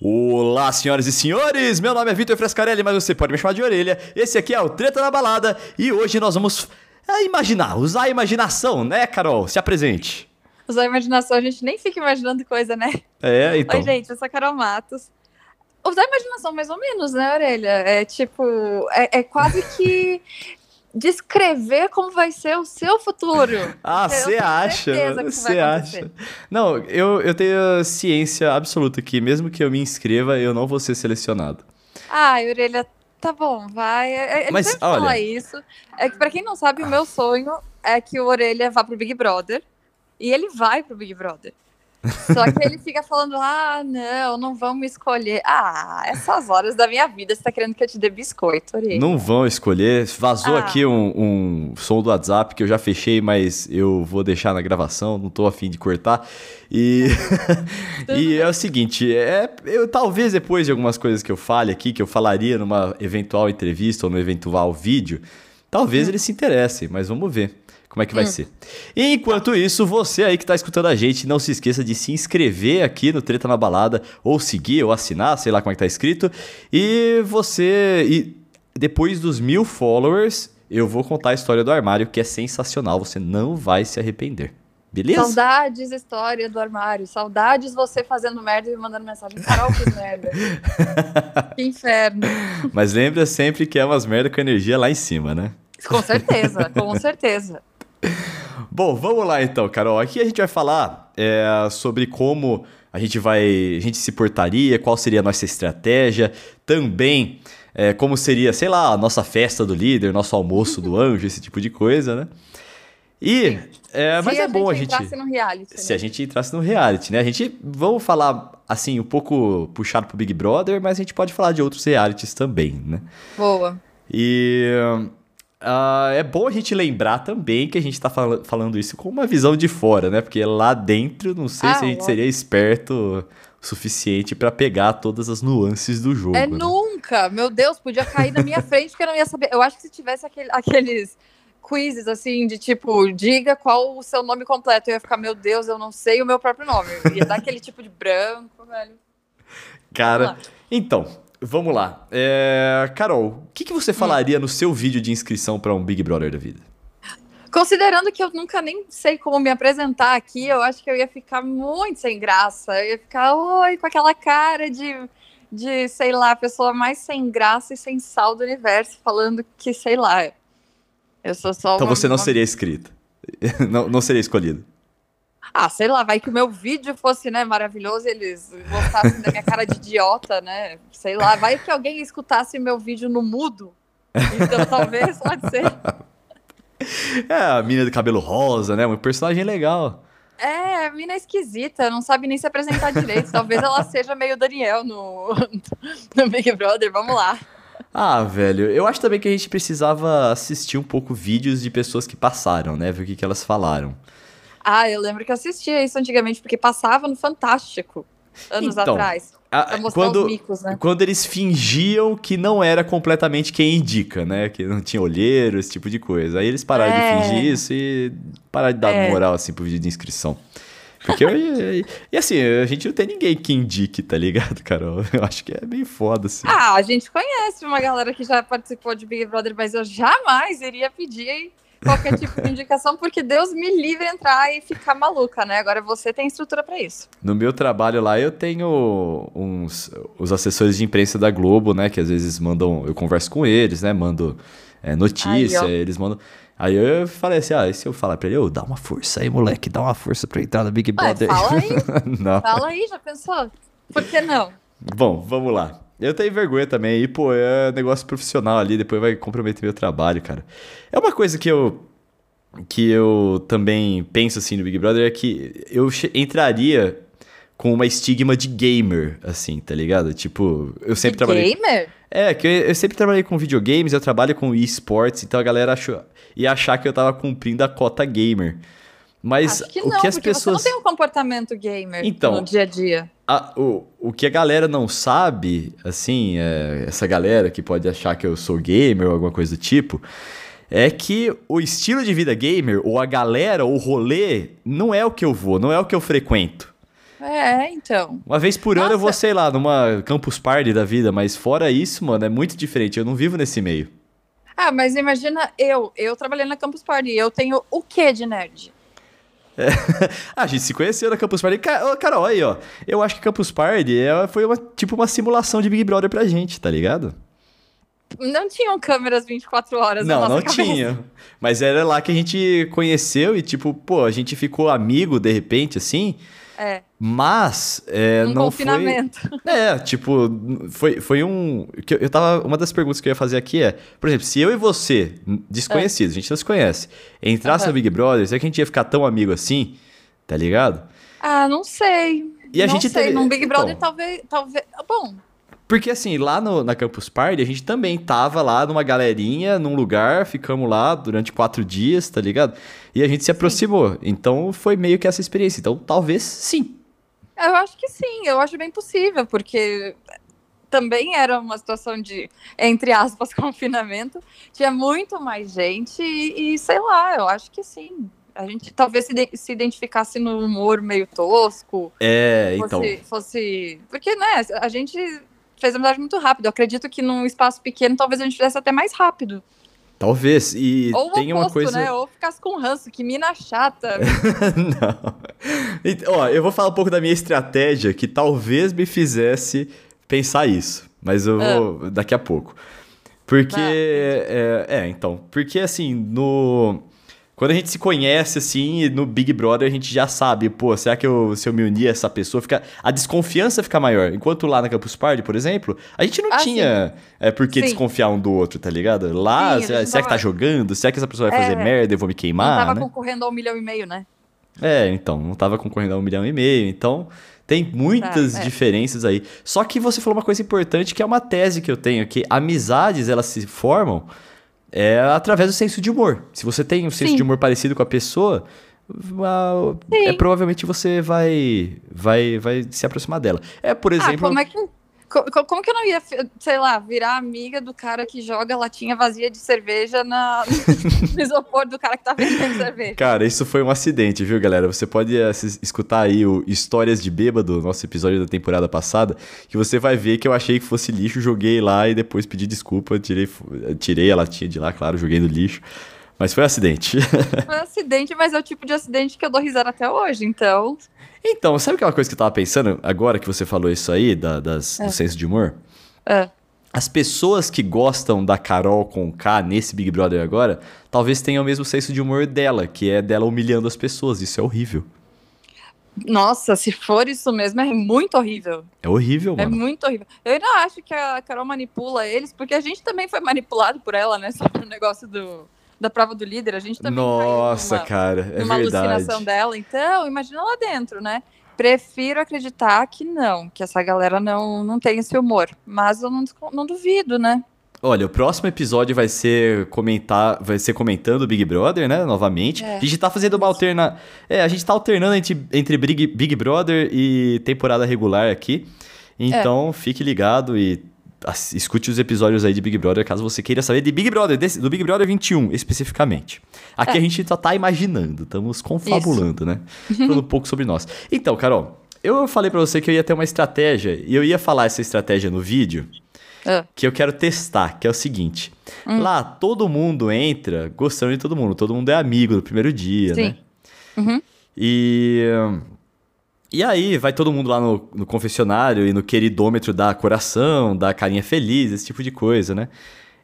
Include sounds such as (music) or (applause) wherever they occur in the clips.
Olá, senhoras e senhores! Meu nome é Vitor Frescarelli, mas você pode me chamar de orelha. Esse aqui é o Treta na Balada e hoje nós vamos é, imaginar, usar a imaginação, né, Carol? Se apresente. Usar a imaginação, a gente nem fica imaginando coisa, né? É, então. Oi, gente, eu sou a Carol Matos. Usar a imaginação, mais ou menos, né, orelha? É tipo, é, é quase que (laughs) descrever como vai ser o seu futuro. (laughs) Ah, você acha? Você acha? Não, eu, eu tenho ciência absoluta que mesmo que eu me inscreva, eu não vou ser selecionado. Ah, Orelha, tá bom, vai. É, ele Mas olha, falar isso. É que para quem não sabe, o meu sonho é que o Orelha vá pro Big Brother. E ele vai pro Big Brother. Só que ele fica falando: ah, não, não vão me escolher. Ah, essas horas da minha vida, você tá querendo que eu te dê biscoito, Ori. Não vão escolher. Vazou ah. aqui um, um, som do WhatsApp que eu já fechei, mas eu vou deixar na gravação, não tô afim de cortar. E, (laughs) e é o seguinte: é, eu, talvez depois de algumas coisas que eu fale aqui, que eu falaria numa eventual entrevista ou no eventual vídeo, talvez hum. eles se interessem, mas vamos ver como é que vai hum. ser. E enquanto isso, você aí que está escutando a gente, não se esqueça de se inscrever aqui no Treta na Balada, ou seguir, ou assinar, sei lá como é que tá escrito. E você. E depois dos mil followers, eu vou contar a história do armário, que é sensacional, você não vai se arrepender. Beleza? Saudades, história do armário. Saudades você fazendo merda e me mandando mensagem. Carol, que merda. (laughs) que inferno. Mas lembra sempre que é umas merda com energia lá em cima, né? Com certeza, com certeza. Bom, vamos lá então, Carol. Aqui a gente vai falar é, sobre como a gente vai, a gente se portaria, qual seria a nossa estratégia, também é, como seria, sei lá, a nossa festa do líder, nosso almoço do anjo, esse tipo de coisa, né? E, é, mas é bom a gente. Se a gente entrasse no reality. Se né? a gente entrasse no reality, né? A gente, vamos falar, assim, um pouco puxado pro Big Brother, mas a gente pode falar de outros realities também, né? Boa. E Uh, é bom a gente lembrar também que a gente está fal falando isso com uma visão de fora, né? Porque lá dentro, não sei ah, se a gente seria esperto o suficiente para pegar todas as nuances do jogo. É né? nunca! Meu Deus, podia cair na minha frente que eu não ia saber. Eu acho que se tivesse aquele, aqueles quizzes assim, de tipo, diga qual o seu nome completo, eu ia ficar, meu Deus, eu não sei o meu próprio nome. Eu ia dar aquele tipo de branco, velho. Cara, então, Vamos lá. É... Carol, o que, que você falaria hum. no seu vídeo de inscrição para um Big Brother da vida? Considerando que eu nunca nem sei como me apresentar aqui, eu acho que eu ia ficar muito sem graça. Eu ia ficar, oi, com aquela cara de, de sei lá, pessoa mais sem graça e sem sal do universo, falando que, sei lá, eu sou só. Então uma, você não uma... seria escrita. (laughs) não, não seria escolhido. Ah, sei lá, vai que o meu vídeo fosse, né, maravilhoso e eles gostassem da minha cara de idiota, né? Sei lá, vai que alguém escutasse meu vídeo no mudo. Então talvez pode ser. (laughs) É, a mina de cabelo rosa, né? Um personagem legal. É, a mina é esquisita, não sabe nem se apresentar direito. Talvez ela seja meio Daniel no, (laughs) no Big Brother, vamos lá. Ah, velho, eu acho também que a gente precisava assistir um pouco vídeos de pessoas que passaram, né? Ver o que, que elas falaram. Ah, eu lembro que eu assistia isso antigamente, porque passava no Fantástico, anos então, atrás. A, quando, micos, né? quando eles fingiam que não era completamente quem indica, né? Que não tinha olheiro, esse tipo de coisa. Aí eles pararam é. de fingir isso e pararam de dar é. moral assim pro vídeo de inscrição. Porque eu, e, e, assim, a gente não tem ninguém que indique, tá ligado, Carol? (laughs) Eu acho que é bem foda, assim. Ah, a gente conhece uma galera que já participou de Big Brother, mas eu jamais iria pedir qualquer tipo de indicação, porque Deus me livre entrar e ficar maluca, né? Agora você tem estrutura para isso. No meu trabalho lá, eu tenho uns os assessores de imprensa da Globo, né? Que às vezes mandam, eu converso com eles, né? Mando é, notícia, aí, eles mandam. Aí eu falei assim, ah, e se eu falar pra ele, ô, dá uma força aí, moleque, dá uma força pra entrar no Big Brother. Ué, fala aí. (laughs) Fala aí, já pensou? Por que não? Bom, vamos lá. Eu tenho vergonha também. E, pô, é negócio profissional ali, depois vai comprometer meu trabalho, cara. É uma coisa que eu. Que eu também penso assim no Big Brother é que eu entraria com uma estigma de gamer, assim, tá ligado? Tipo, eu sempre de trabalhei. Gamer? É, que eu, eu, sempre trabalhei com videogames, eu trabalho com esportes, então a galera achou, ia achar que eu tava cumprindo a cota gamer. Mas Acho que o não, que as pessoas. Você não tem um comportamento gamer então, no dia a dia. A, o, o que a galera não sabe, assim, é, essa galera que pode achar que eu sou gamer ou alguma coisa do tipo, é que o estilo de vida gamer, ou a galera, ou o rolê, não é o que eu vou, não é o que eu frequento. É, então. Uma vez por Nossa. ano eu vou, sei lá, numa campus party da vida, mas fora isso, mano, é muito diferente. Eu não vivo nesse meio. Ah, mas imagina eu, eu trabalhei na campus party, eu tenho o que de nerd? É. (laughs) a gente se conheceu na Campus Party. Carol, aí, ó. Eu acho que Campus Party é, foi uma, tipo uma simulação de Big Brother pra gente, tá ligado? Não tinham câmeras 24 horas Não, não cabeça. tinha. Mas era lá que a gente conheceu e, tipo, pô, a gente ficou amigo de repente, assim. É. Mas é, um não confinamento. foi. (laughs) É, tipo, foi, foi um. Eu tava. Uma das perguntas que eu ia fazer aqui é, por exemplo, se eu e você, desconhecidos, é. a gente não se conhece, entrasse uhum. no Big Brother, será que a gente ia ficar tão amigo assim? Tá ligado? Ah, não sei. E a não gente sei. Teve... Num Big Brother, então, talvez, talvez. Bom, porque assim, lá no, na Campus Party, a gente também tava lá numa galerinha, num lugar, ficamos lá durante quatro dias, tá ligado? E a gente se aproximou. Sim. Então foi meio que essa experiência. Então talvez sim. Eu acho que sim, eu acho bem possível, porque também era uma situação de, entre aspas, (laughs) confinamento. Tinha muito mais gente e, e sei lá, eu acho que sim a gente talvez se, se identificasse no humor meio tosco. É, fosse, então. Fosse. Porque, né, a gente fez amizade muito rápido. Eu acredito que num espaço pequeno talvez a gente fizesse até mais rápido. Talvez. E Ou tem oposto, uma coisa. né? Ou ficasse com ranço, que mina chata. (laughs) não. Então, ó, eu vou falar um pouco da minha estratégia que talvez me fizesse pensar isso. Mas eu vou ah. daqui a pouco. Porque. Ah, é, é, então. Porque assim, no. Quando a gente se conhece, assim, no Big Brother, a gente já sabe, pô, será que eu, se eu me unir a essa pessoa, fica, a desconfiança fica maior. Enquanto lá na Campus Party, por exemplo, a gente não ah, tinha é, por que sim. desconfiar um do outro, tá ligado? Lá, sim, será, será tava... que tá jogando? Será que essa pessoa vai fazer é, merda e eu vou me queimar? Não tava né? concorrendo a um milhão e meio, né? É, então, não tava concorrendo a um milhão e meio, então tem muitas tá, é. diferenças aí. Só que você falou uma coisa importante que é uma tese que eu tenho, que amizades elas se formam é através do senso de humor. Se você tem um senso Sim. de humor parecido com a pessoa, é provavelmente você vai, vai, vai se aproximar dela. É, por ah, exemplo. Ah, como é que como que eu não ia, sei lá, virar amiga do cara que joga latinha vazia de cerveja na, (laughs) no isopor do cara que tá vendendo cerveja? Cara, isso foi um acidente, viu, galera? Você pode escutar aí o Histórias de Bêbado, nosso episódio da temporada passada, que você vai ver que eu achei que fosse lixo, joguei lá e depois pedi desculpa, tirei, tirei a latinha de lá, claro, joguei no lixo. Mas foi um acidente. (laughs) Foi um acidente, mas é o tipo de acidente que eu dou risada até hoje, então. Então, sabe aquela coisa que eu tava pensando agora que você falou isso aí, da, das, é. do senso de humor? É. As pessoas que gostam da Carol com K nesse Big Brother agora, talvez tenham o mesmo senso de humor dela, que é dela humilhando as pessoas. Isso é horrível. Nossa, se for isso mesmo, é muito horrível. É horrível, é mano. É muito horrível. Eu ainda acho que a Carol manipula eles, porque a gente também foi manipulado por ela, né? Sobre o negócio do, da prova do líder, a gente também Nossa, numa, cara, é numa verdade. alucinação dela. Então, imagina lá dentro, né? Prefiro acreditar que não, que essa galera não, não tem esse humor. Mas eu não, não duvido, né? Olha, o próximo episódio vai ser comentar, vai ser comentando o Big Brother, né? Novamente. É. A gente tá fazendo uma alterna, é, a gente tá alternando entre, entre Big, Big Brother e temporada regular aqui. Então, é. fique ligado e escute os episódios aí de Big Brother, caso você queira saber de Big Brother, desse, do Big Brother 21 especificamente. Aqui é. a gente só tá imaginando, estamos confabulando, Isso. né? Falando um pouco sobre nós. Então, Carol, eu falei para você que eu ia ter uma estratégia, e eu ia falar essa estratégia no vídeo, é. que eu quero testar, que é o seguinte. Hum. Lá, todo mundo entra gostando de todo mundo, todo mundo é amigo do primeiro dia, Sim. né? Uhum. E e aí, vai todo mundo lá no, no, confessionário e no queridômetro da coração, da carinha feliz, esse tipo de coisa, né?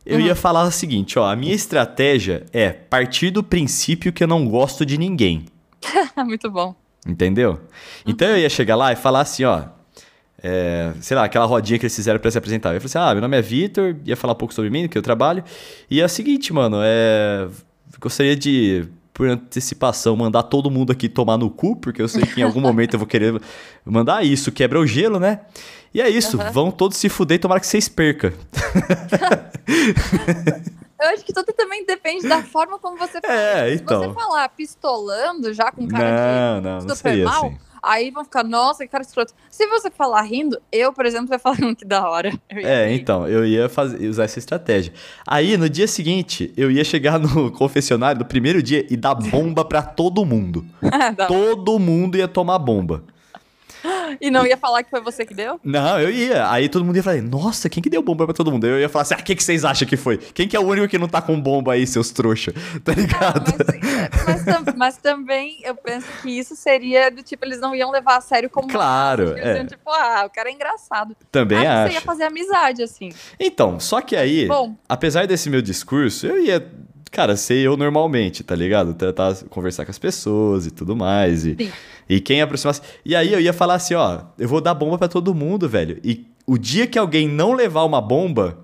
Eu uhum. ia falar o seguinte, ó, a minha estratégia é partir do princípio que eu não gosto de ninguém. (laughs) Muito bom. Entendeu? Uhum. Então eu ia chegar lá e falar assim, ó, é, sei lá, aquela rodinha que eles fizeram para se apresentar. Eu ia falar assim, ah, meu nome é Vitor, ia falar um pouco sobre mim, que eu trabalho. E é o seguinte, mano, é, gostaria de por antecipação, mandar todo mundo aqui tomar no cu, porque eu sei que em algum (laughs) momento eu vou querer mandar isso, quebra o gelo, né? E é isso, uhum. vão todos se fuder e tomara que vocês percam. (laughs) eu acho que tudo também depende da forma como você fala. É, então. Se você falar pistolando já com cara não, de não, não super mal, assim. Aí vão ficar, nossa, que cara escroto. Se você falar rindo, eu, por exemplo, vai falar (laughs) que da hora. É, rir. então, eu ia fazer, usar essa estratégia. Aí, no dia seguinte, eu ia chegar no (laughs) confessionário no primeiro dia e dar bomba para todo mundo. (laughs) todo mundo ia tomar bomba. E não ia falar que foi você que deu? Não, eu ia. Aí todo mundo ia falar, nossa, quem que deu bomba pra todo mundo? Eu ia falar assim, ah, quem que vocês acham que foi? Quem que é o único que não tá com bomba aí, seus trouxa? (laughs) Tá ligado? mas, mas, mas, também eu penso que isso seria do tipo, eles não iam levar a sério como Claro. Uma, é. Iam, tipo, ah, o cara é engraçado. Também acho. Você ia fazer amizade, assim. Então, só que aí, Bom, apesar desse meu discurso, eu ia cara, ser eu normalmente, tá ligado? Tentar conversar com as pessoas e tudo mais. E, e quem aproximasse. E aí eu ia falar assim, ó, eu vou dar bomba para todo mundo, velho. E o dia que alguém não levar uma bomba,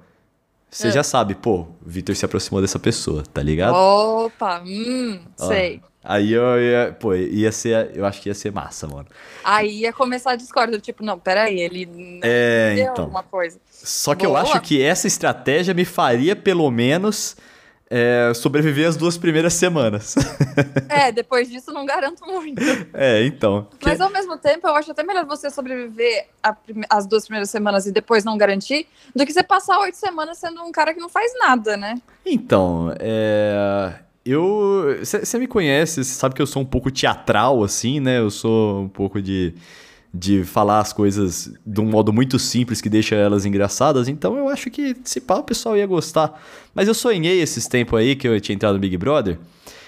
você é. já sabe, pô, Vitor se aproximou dessa pessoa, tá ligado? Opa, hum, ó, sei. Aí eu ia, pô, ia ser, eu acho que ia ser massa, mano. Aí ia começar a discórdia, tipo, não, peraí, ele não é, então. uma coisa. Só que Boa. eu acho que essa estratégia me faria, pelo menos, é, sobreviver as duas primeiras semanas. (laughs) é, depois disso não garanto muito. É, então. Mas que... ao mesmo tempo, eu acho até melhor você sobreviver prime... as duas primeiras semanas e depois não garantir, do que você passar oito semanas sendo um cara que não faz nada, né? Então, é. Eu. Você me conhece, você sabe que eu sou um pouco teatral, assim, né? Eu sou um pouco de de falar as coisas de um modo muito simples que deixa elas engraçadas, então eu acho que se pá o pessoal ia gostar. Mas eu sonhei esses tempos aí que eu tinha entrado no Big Brother.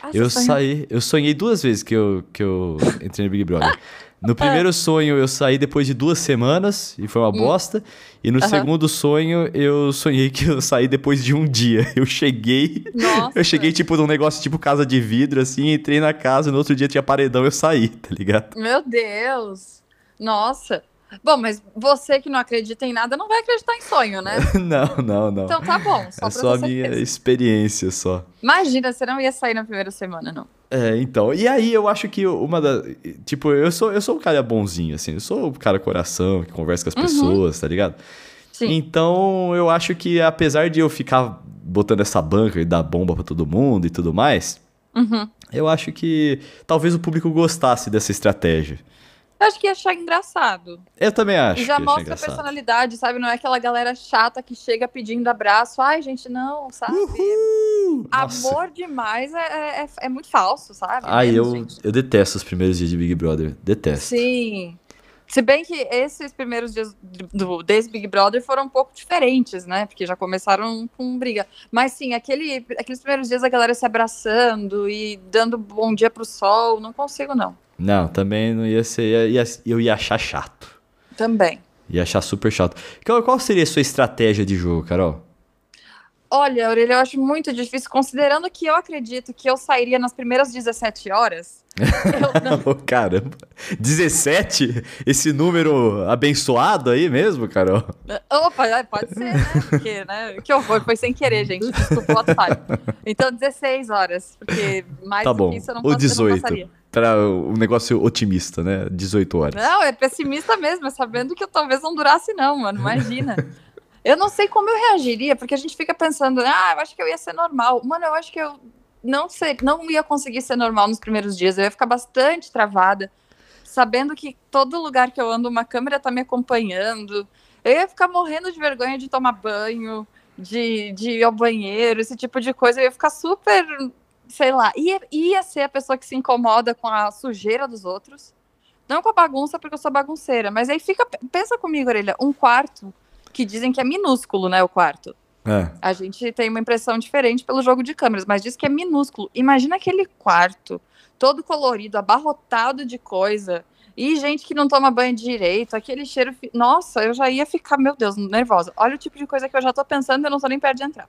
Ah, eu saí, eu sonhei duas vezes que eu, que eu entrei no Big Brother. No primeiro (laughs) sonho eu saí depois de duas semanas e foi uma hum. bosta. E no uhum. segundo sonho eu sonhei que eu saí depois de um dia. (laughs) Eu cheguei. Nossa. Eu cheguei tipo num negócio tipo casa de vidro, assim, entrei na casa, e no outro dia tinha paredão eu saí, tá ligado? Meu Deus! Nossa. Bom, mas você que não acredita em nada não vai acreditar em sonho, né? (laughs) não, não, não. Então tá bom. Só é só a minha experiência só. Imagina, você não ia sair na primeira semana, não. É, então. E aí eu acho que uma da. Tipo, eu sou, eu sou um cara bonzinho, assim. Eu sou um cara coração, que conversa com as uhum. pessoas, tá ligado? Sim. Então eu acho que apesar de eu ficar botando essa banca e dar bomba para todo mundo e tudo mais, uhum. eu acho que talvez o público gostasse dessa estratégia. Eu acho que ia achar engraçado. Eu também acho. E já mostra a personalidade, sabe? Não é aquela galera chata que chega pedindo abraço. Ai, gente, não, sabe? Uhul! Amor demais é, é, é, muito falso, sabe? Ai, eu, eu detesto os primeiros dias de Big Brother. Detesto. Sim. Se bem que esses primeiros dias do, desse Big Brother foram um pouco diferentes, né? Porque já começaram com briga. Mas sim, aquele, aqueles primeiros dias a galera se abraçando e dando bom dia pro sol, não consigo, não. Não, também não ia ser. Ia, eu ia achar chato. Também. Ia achar super chato. Qual, qual seria a sua estratégia de jogo, Carol? Olha, Aurelia, eu acho muito difícil, considerando que eu acredito que eu sairia nas primeiras 17 horas. (laughs) não... Caramba, 17? Esse número abençoado aí mesmo, Carol? Opa, é, pode ser, né? Porque, né? Que horror, foi sem querer, gente. Desculpa o. Então, 16 horas, porque mais tá bom. do que isso eu não, o 18. não passaria para um negócio otimista, né? 18 horas. Não, é pessimista mesmo, é sabendo que eu talvez não durasse, não, mano. Imagina. (laughs) eu não sei como eu reagiria, porque a gente fica pensando, ah, eu acho que eu ia ser normal. Mano, eu acho que eu não sei, não ia conseguir ser normal nos primeiros dias. Eu ia ficar bastante travada, sabendo que todo lugar que eu ando, uma câmera tá me acompanhando. Eu ia ficar morrendo de vergonha de tomar banho, de, de ir ao banheiro, esse tipo de coisa. Eu ia ficar super sei lá, ia, ia ser a pessoa que se incomoda com a sujeira dos outros. Não com a bagunça, porque eu sou bagunceira. Mas aí fica. Pensa comigo, Orelha, um quarto que dizem que é minúsculo, né? O quarto. É. A gente tem uma impressão diferente pelo jogo de câmeras, mas diz que é minúsculo. Imagina aquele quarto, todo colorido, abarrotado de coisa. E gente que não toma banho direito, aquele cheiro. Nossa, eu já ia ficar, meu Deus, nervosa. Olha o tipo de coisa que eu já tô pensando eu não tô nem perto de entrar.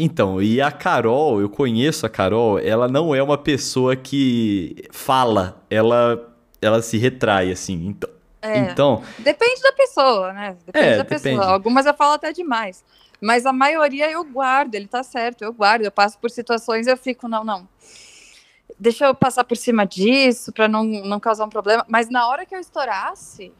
Então, e a Carol, eu conheço a Carol, ela não é uma pessoa que fala, ela, ela se retrai, assim. Então, é, então. Depende da pessoa, né? Depende é, da pessoa. Depende. Algumas eu falo até demais. Mas a maioria eu guardo, ele tá certo, eu guardo. Eu passo por situações eu fico, não, não. Deixa eu passar por cima disso para não, não causar um problema. Mas na hora que eu estourasse,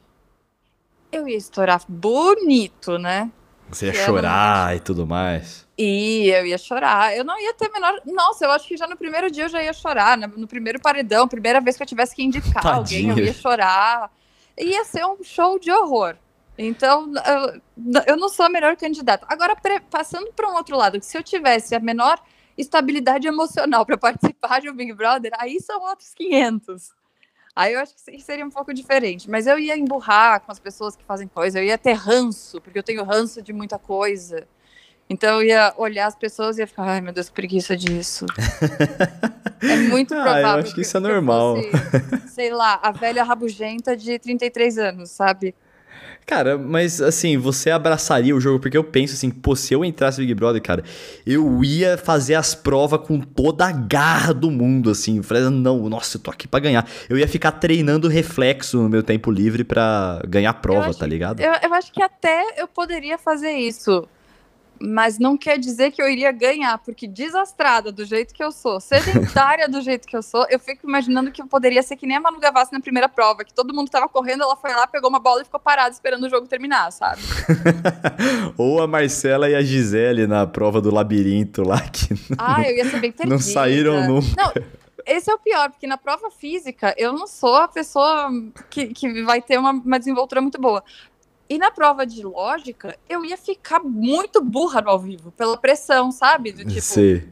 eu ia estourar bonito, né? Você ia chorar e tudo mais. E eu ia chorar. Eu não ia ter menor. Nossa, eu acho que já no primeiro dia eu já ia chorar. No primeiro paredão, primeira vez que eu tivesse que indicar Tadinha. (laughs) alguém, eu ia chorar. Ia ser um show de horror. Então, eu, eu não sou a melhor candidata. Agora, passando para um outro lado, que se eu tivesse a menor estabilidade emocional para (laughs) participar de um Big Brother, aí são outros 500. Aí eu acho que seria um pouco diferente. Mas eu ia emburrar com as pessoas que fazem coisa, eu ia ter ranço, porque eu tenho ranço de muita coisa. Então eu ia olhar as pessoas e ia ficar, ai meu Deus, que preguiça disso. é (laughs) muito provável. Ah, eu acho que, que isso é normal. Fosse, sei lá, a velha rabugenta de 33 anos, sabe? Cara, mas assim, você abraçaria o jogo, porque eu penso assim, pô, se eu entrasse no Big Brother, cara, eu ia fazer as provas com toda a garra do mundo, assim. Falei, não, nossa, eu tô aqui pra ganhar. Eu ia ficar treinando reflexo no meu tempo livre pra ganhar prova, acho, tá ligado? Eu, eu acho que até eu poderia fazer isso mas não quer dizer que eu iria ganhar, porque desastrada do jeito que eu sou, sedentária do jeito que eu sou, eu fico imaginando que eu poderia ser que nem a Manu Gavassi na primeira prova, que todo mundo tava correndo, ela foi lá, pegou uma bola e ficou parada esperando o jogo terminar, sabe? (laughs) Ou a Marcela e a Gisele na prova do labirinto lá, que ah, não, eu ia ser bem perdida. não saíram nunca. Não, esse é o pior, porque na prova física eu não sou a pessoa que, que vai ter uma, uma desenvoltura muito boa. E na prova de lógica, eu ia ficar muito burra no ao vivo, pela pressão, sabe? Do tipo. Sim.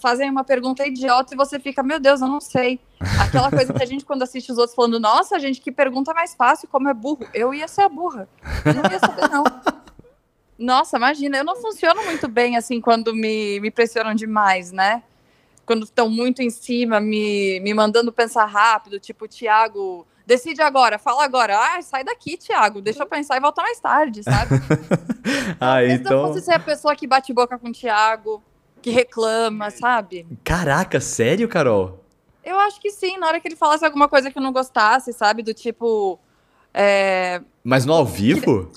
Fazem uma pergunta idiota e você fica, meu Deus, eu não sei. Aquela coisa que a gente, quando assiste os outros falando, nossa, gente, que pergunta mais fácil, como é burro. Eu ia ser a burra. Eu não ia saber, não. Nossa, imagina, eu não funciono muito bem assim quando me, me pressionam demais, né? Quando estão muito em cima, me, me mandando pensar rápido, tipo, Tiago decide agora, fala agora. Ah, sai daqui, Thiago, deixa eu pensar e volta mais tarde, sabe? (laughs) ah, então. Se ser a pessoa que bate boca com o Thiago, que reclama, sabe? Caraca, sério, Carol? Eu acho que sim, na hora que ele falasse alguma coisa que eu não gostasse, sabe? Do tipo. É... Mas no ao vivo?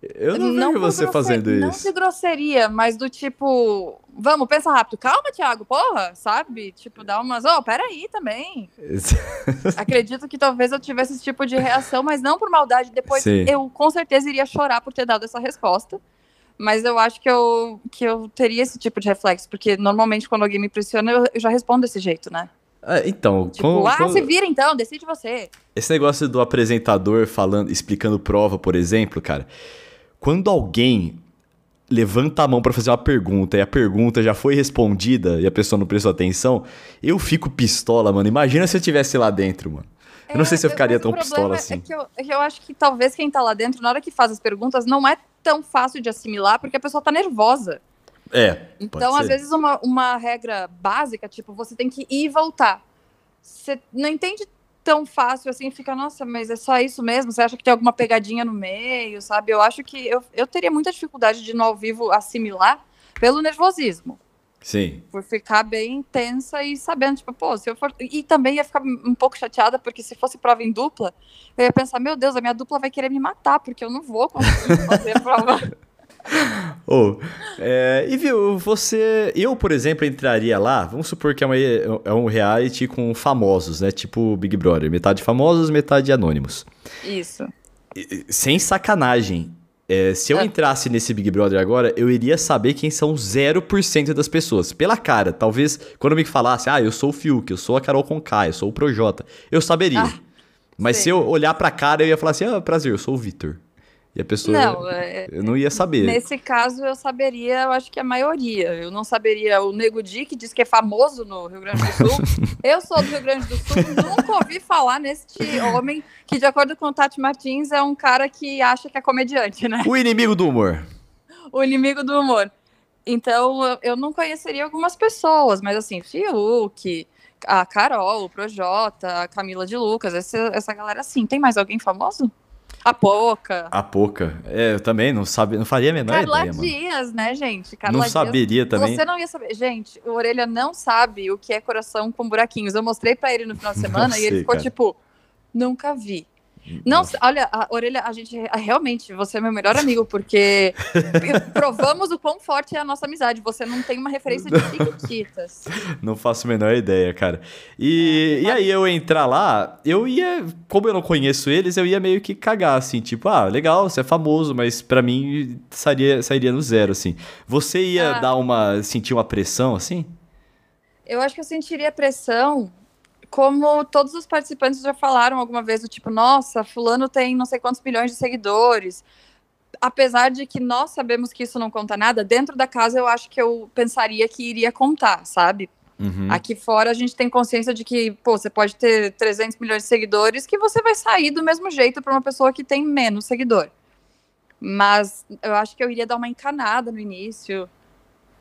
Eu não, não vejo você fazendo isso. Não de grosseria, mas do tipo, vamos, pensa rápido. Calma, Thiago, porra, sabe? Tipo, dá umas, ó, oh, peraí também. (laughs) Acredito que talvez eu tivesse esse tipo de reação, mas não por maldade. Depois Sim. eu com certeza iria chorar por ter dado essa resposta. Mas eu acho que eu, que eu teria esse tipo de reflexo, porque normalmente quando alguém me pressiona, eu, eu já respondo desse jeito, né? Ah, então, tipo, com, ah, com... se vira então, decide você. Esse negócio do apresentador falando, explicando prova, por exemplo, cara. Quando alguém levanta a mão para fazer uma pergunta e a pergunta já foi respondida e a pessoa não prestou atenção, eu fico pistola, mano. Imagina se eu estivesse lá dentro, mano. Eu não sei se eu ficaria tão pistola assim. É que, eu, é que eu acho que talvez quem tá lá dentro, na hora que faz as perguntas, não é tão fácil de assimilar porque a pessoa tá nervosa. É. Então, às vezes, uma, uma regra básica, tipo, você tem que ir e voltar. Você não entende tão fácil assim, fica, nossa, mas é só isso mesmo? Você acha que tem alguma pegadinha no meio, sabe? Eu acho que eu, eu teria muita dificuldade de no ao vivo assimilar pelo nervosismo. Sim. Por ficar bem tensa e sabendo, tipo, pô, se eu for. E também ia ficar um pouco chateada, porque se fosse prova em dupla, eu ia pensar, meu Deus, a minha dupla vai querer me matar, porque eu não vou conseguir fazer a (laughs) (laughs) prova. oh, é, e viu, você. Eu, por exemplo, entraria lá. Vamos supor que é, uma, é um reality com famosos, né? Tipo Big Brother. Metade famosos, metade anônimos. Isso. Sem sacanagem. É, se eu ah. entrasse nesse Big Brother agora, eu iria saber quem são 0% das pessoas. Pela cara. Talvez quando me falasse, ah, eu sou o Fiuk, eu sou a Carol Conká, eu sou o Projota, eu saberia. Ah, Mas se eu olhar pra cara, eu ia falar assim, ah, prazer, eu sou o Vitor. E a pessoa. Não, é, eu não ia saber. Nesse caso, eu saberia, eu acho que a maioria. Eu não saberia o Nego Di, que diz que é famoso no Rio Grande do Sul. (laughs) eu sou do Rio Grande do Sul, nunca ouvi falar neste homem que, de acordo com o Tati Martins, é um cara que acha que é comediante, né? O inimigo do humor. o inimigo do humor. Então, eu não conheceria algumas pessoas, mas assim, Fiuk, a Carol, o Projota, a Camila de Lucas, essa, essa galera assim. Tem mais alguém famoso? A Poca. A Poca. É, eu também não sabia, não faria a menor Carla ideia, Dias, mano. né, gente? Carla não Dias. saberia também. Você não ia saber. Gente, o Orelha não sabe o que é coração com buraquinhos. Eu mostrei para ele no final de (laughs) semana sei, e ele ficou cara. tipo, nunca vi. Não, olha, a orelha, a gente realmente, você é meu melhor amigo, porque (laughs) provamos o quão forte é a nossa amizade. Você não tem uma referência de Chiquititas. Não faço a menor ideia, cara. E, é, e aí eu entrar lá, eu ia, como eu não conheço eles, eu ia meio que cagar, assim, tipo, ah, legal, você é famoso, mas para mim sairia, sairia no zero, assim. Você ia ah. dar uma, sentir uma pressão, assim? Eu acho que eu sentiria pressão como todos os participantes já falaram alguma vez, do tipo, nossa, fulano tem não sei quantos milhões de seguidores. Apesar de que nós sabemos que isso não conta nada, dentro da casa eu acho que eu pensaria que iria contar, sabe? Uhum. Aqui fora a gente tem consciência de que, pô, você pode ter 300 milhões de seguidores que você vai sair do mesmo jeito para uma pessoa que tem menos seguidor. Mas eu acho que eu iria dar uma encanada no início,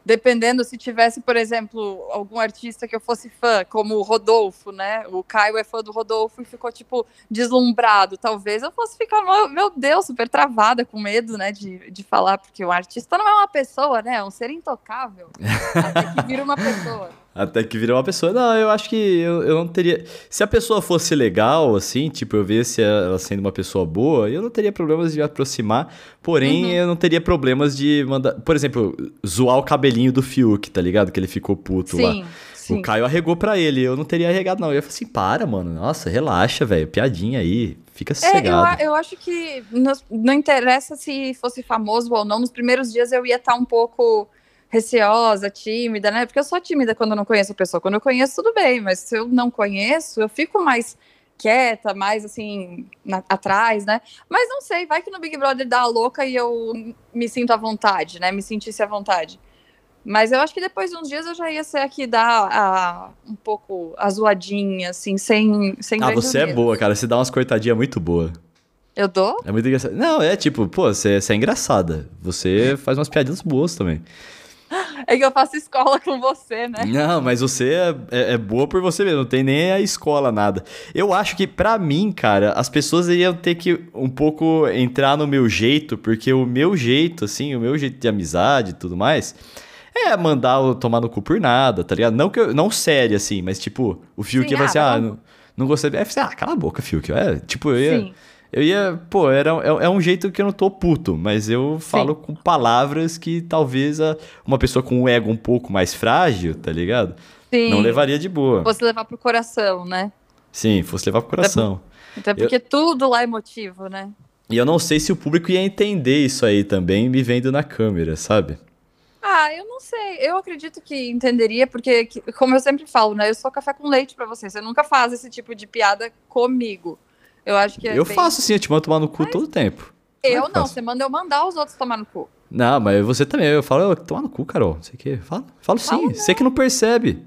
dependendo se tivesse, por exemplo, algum artista que eu fosse fã, como o Rodolfo, né? O Caio é fã do Rodolfo e ficou, tipo, deslumbrado. Talvez eu fosse ficar, meu Deus, super travada, com medo, né, de, de falar, porque o artista não é uma pessoa, né? É um ser intocável. (laughs) até que vira uma pessoa. Até que vira uma pessoa. Não, eu acho que eu, eu não teria. Se a pessoa fosse legal, assim, tipo, eu visse ela sendo uma pessoa boa, eu não teria problemas de aproximar. Porém, uhum. eu não teria problemas de mandar. Por exemplo, zoar o cabelinho do Fiuk, tá ligado? Que ele ficou puto sim, lá. Sim. O Caio arregou pra ele. Eu não teria arregado, não. Eu ia falar assim: para, mano. Nossa, relaxa, velho. Piadinha aí. Fica sossegado. É, eu, eu acho que não, não interessa se fosse famoso ou não. Nos primeiros dias eu ia estar tá um pouco receosa, tímida, né? Porque eu sou tímida quando eu não conheço a pessoa. Quando eu conheço, tudo bem, mas se eu não conheço, eu fico mais quieta, mais assim, na, atrás, né? Mas não sei, vai que no Big Brother dá a louca e eu me sinto à vontade, né? Me sentisse à vontade. Mas eu acho que depois de uns dias eu já ia ser aqui dar a, um pouco a zoadinha, assim, sem. sem ah, você é boa, cara. Você dá umas cortadinhas muito boa. Eu dou? É muito engraçado. Não, é tipo, pô, você, você é engraçada. Você faz umas piadinhas boas também. É que eu faço escola com você, né? Não, mas você é, é, é, boa por você mesmo, não tem nem a escola, nada. Eu acho que, para mim, cara, as pessoas iriam ter que um pouco entrar no meu jeito, porque o meu jeito, assim, o meu jeito de amizade e tudo mais, é mandar o tomar no cu por nada, tá ligado? Não, que eu, não sério, assim, mas tipo, o Fiuk ia falar assim, ah, não, não gostei. É, ah, cala a boca, Fiuk. É, tipo, eu ia. Sim eu ia, pô, era, é, é, um jeito que eu não tô puto, mas eu falo Sim. com palavras que talvez a, uma pessoa com um ego um pouco mais frágil, tá ligado? Sim. Não levaria de boa. Fosse levar pro coração, né? Sim, fosse levar pro coração. Até, porque eu... tudo lá é motivo, né? E eu não sei se o público ia entender isso aí também, me vendo na câmera, sabe? Ah, eu não sei. Eu acredito que entenderia, porque, como eu sempre falo, né? Eu sou café com leite para você. Você nunca faz esse tipo de piada comigo. Eu acho que é Eu bem... faço sim, eu te mando tomar no cu mas... todo tempo. Eu é não, você manda eu mandar os outros tomar no cu. Não, mas você também. Eu falo, tomar no cu, Carol. Não sei o quê. Falo, falo sim. Falo você que não percebe.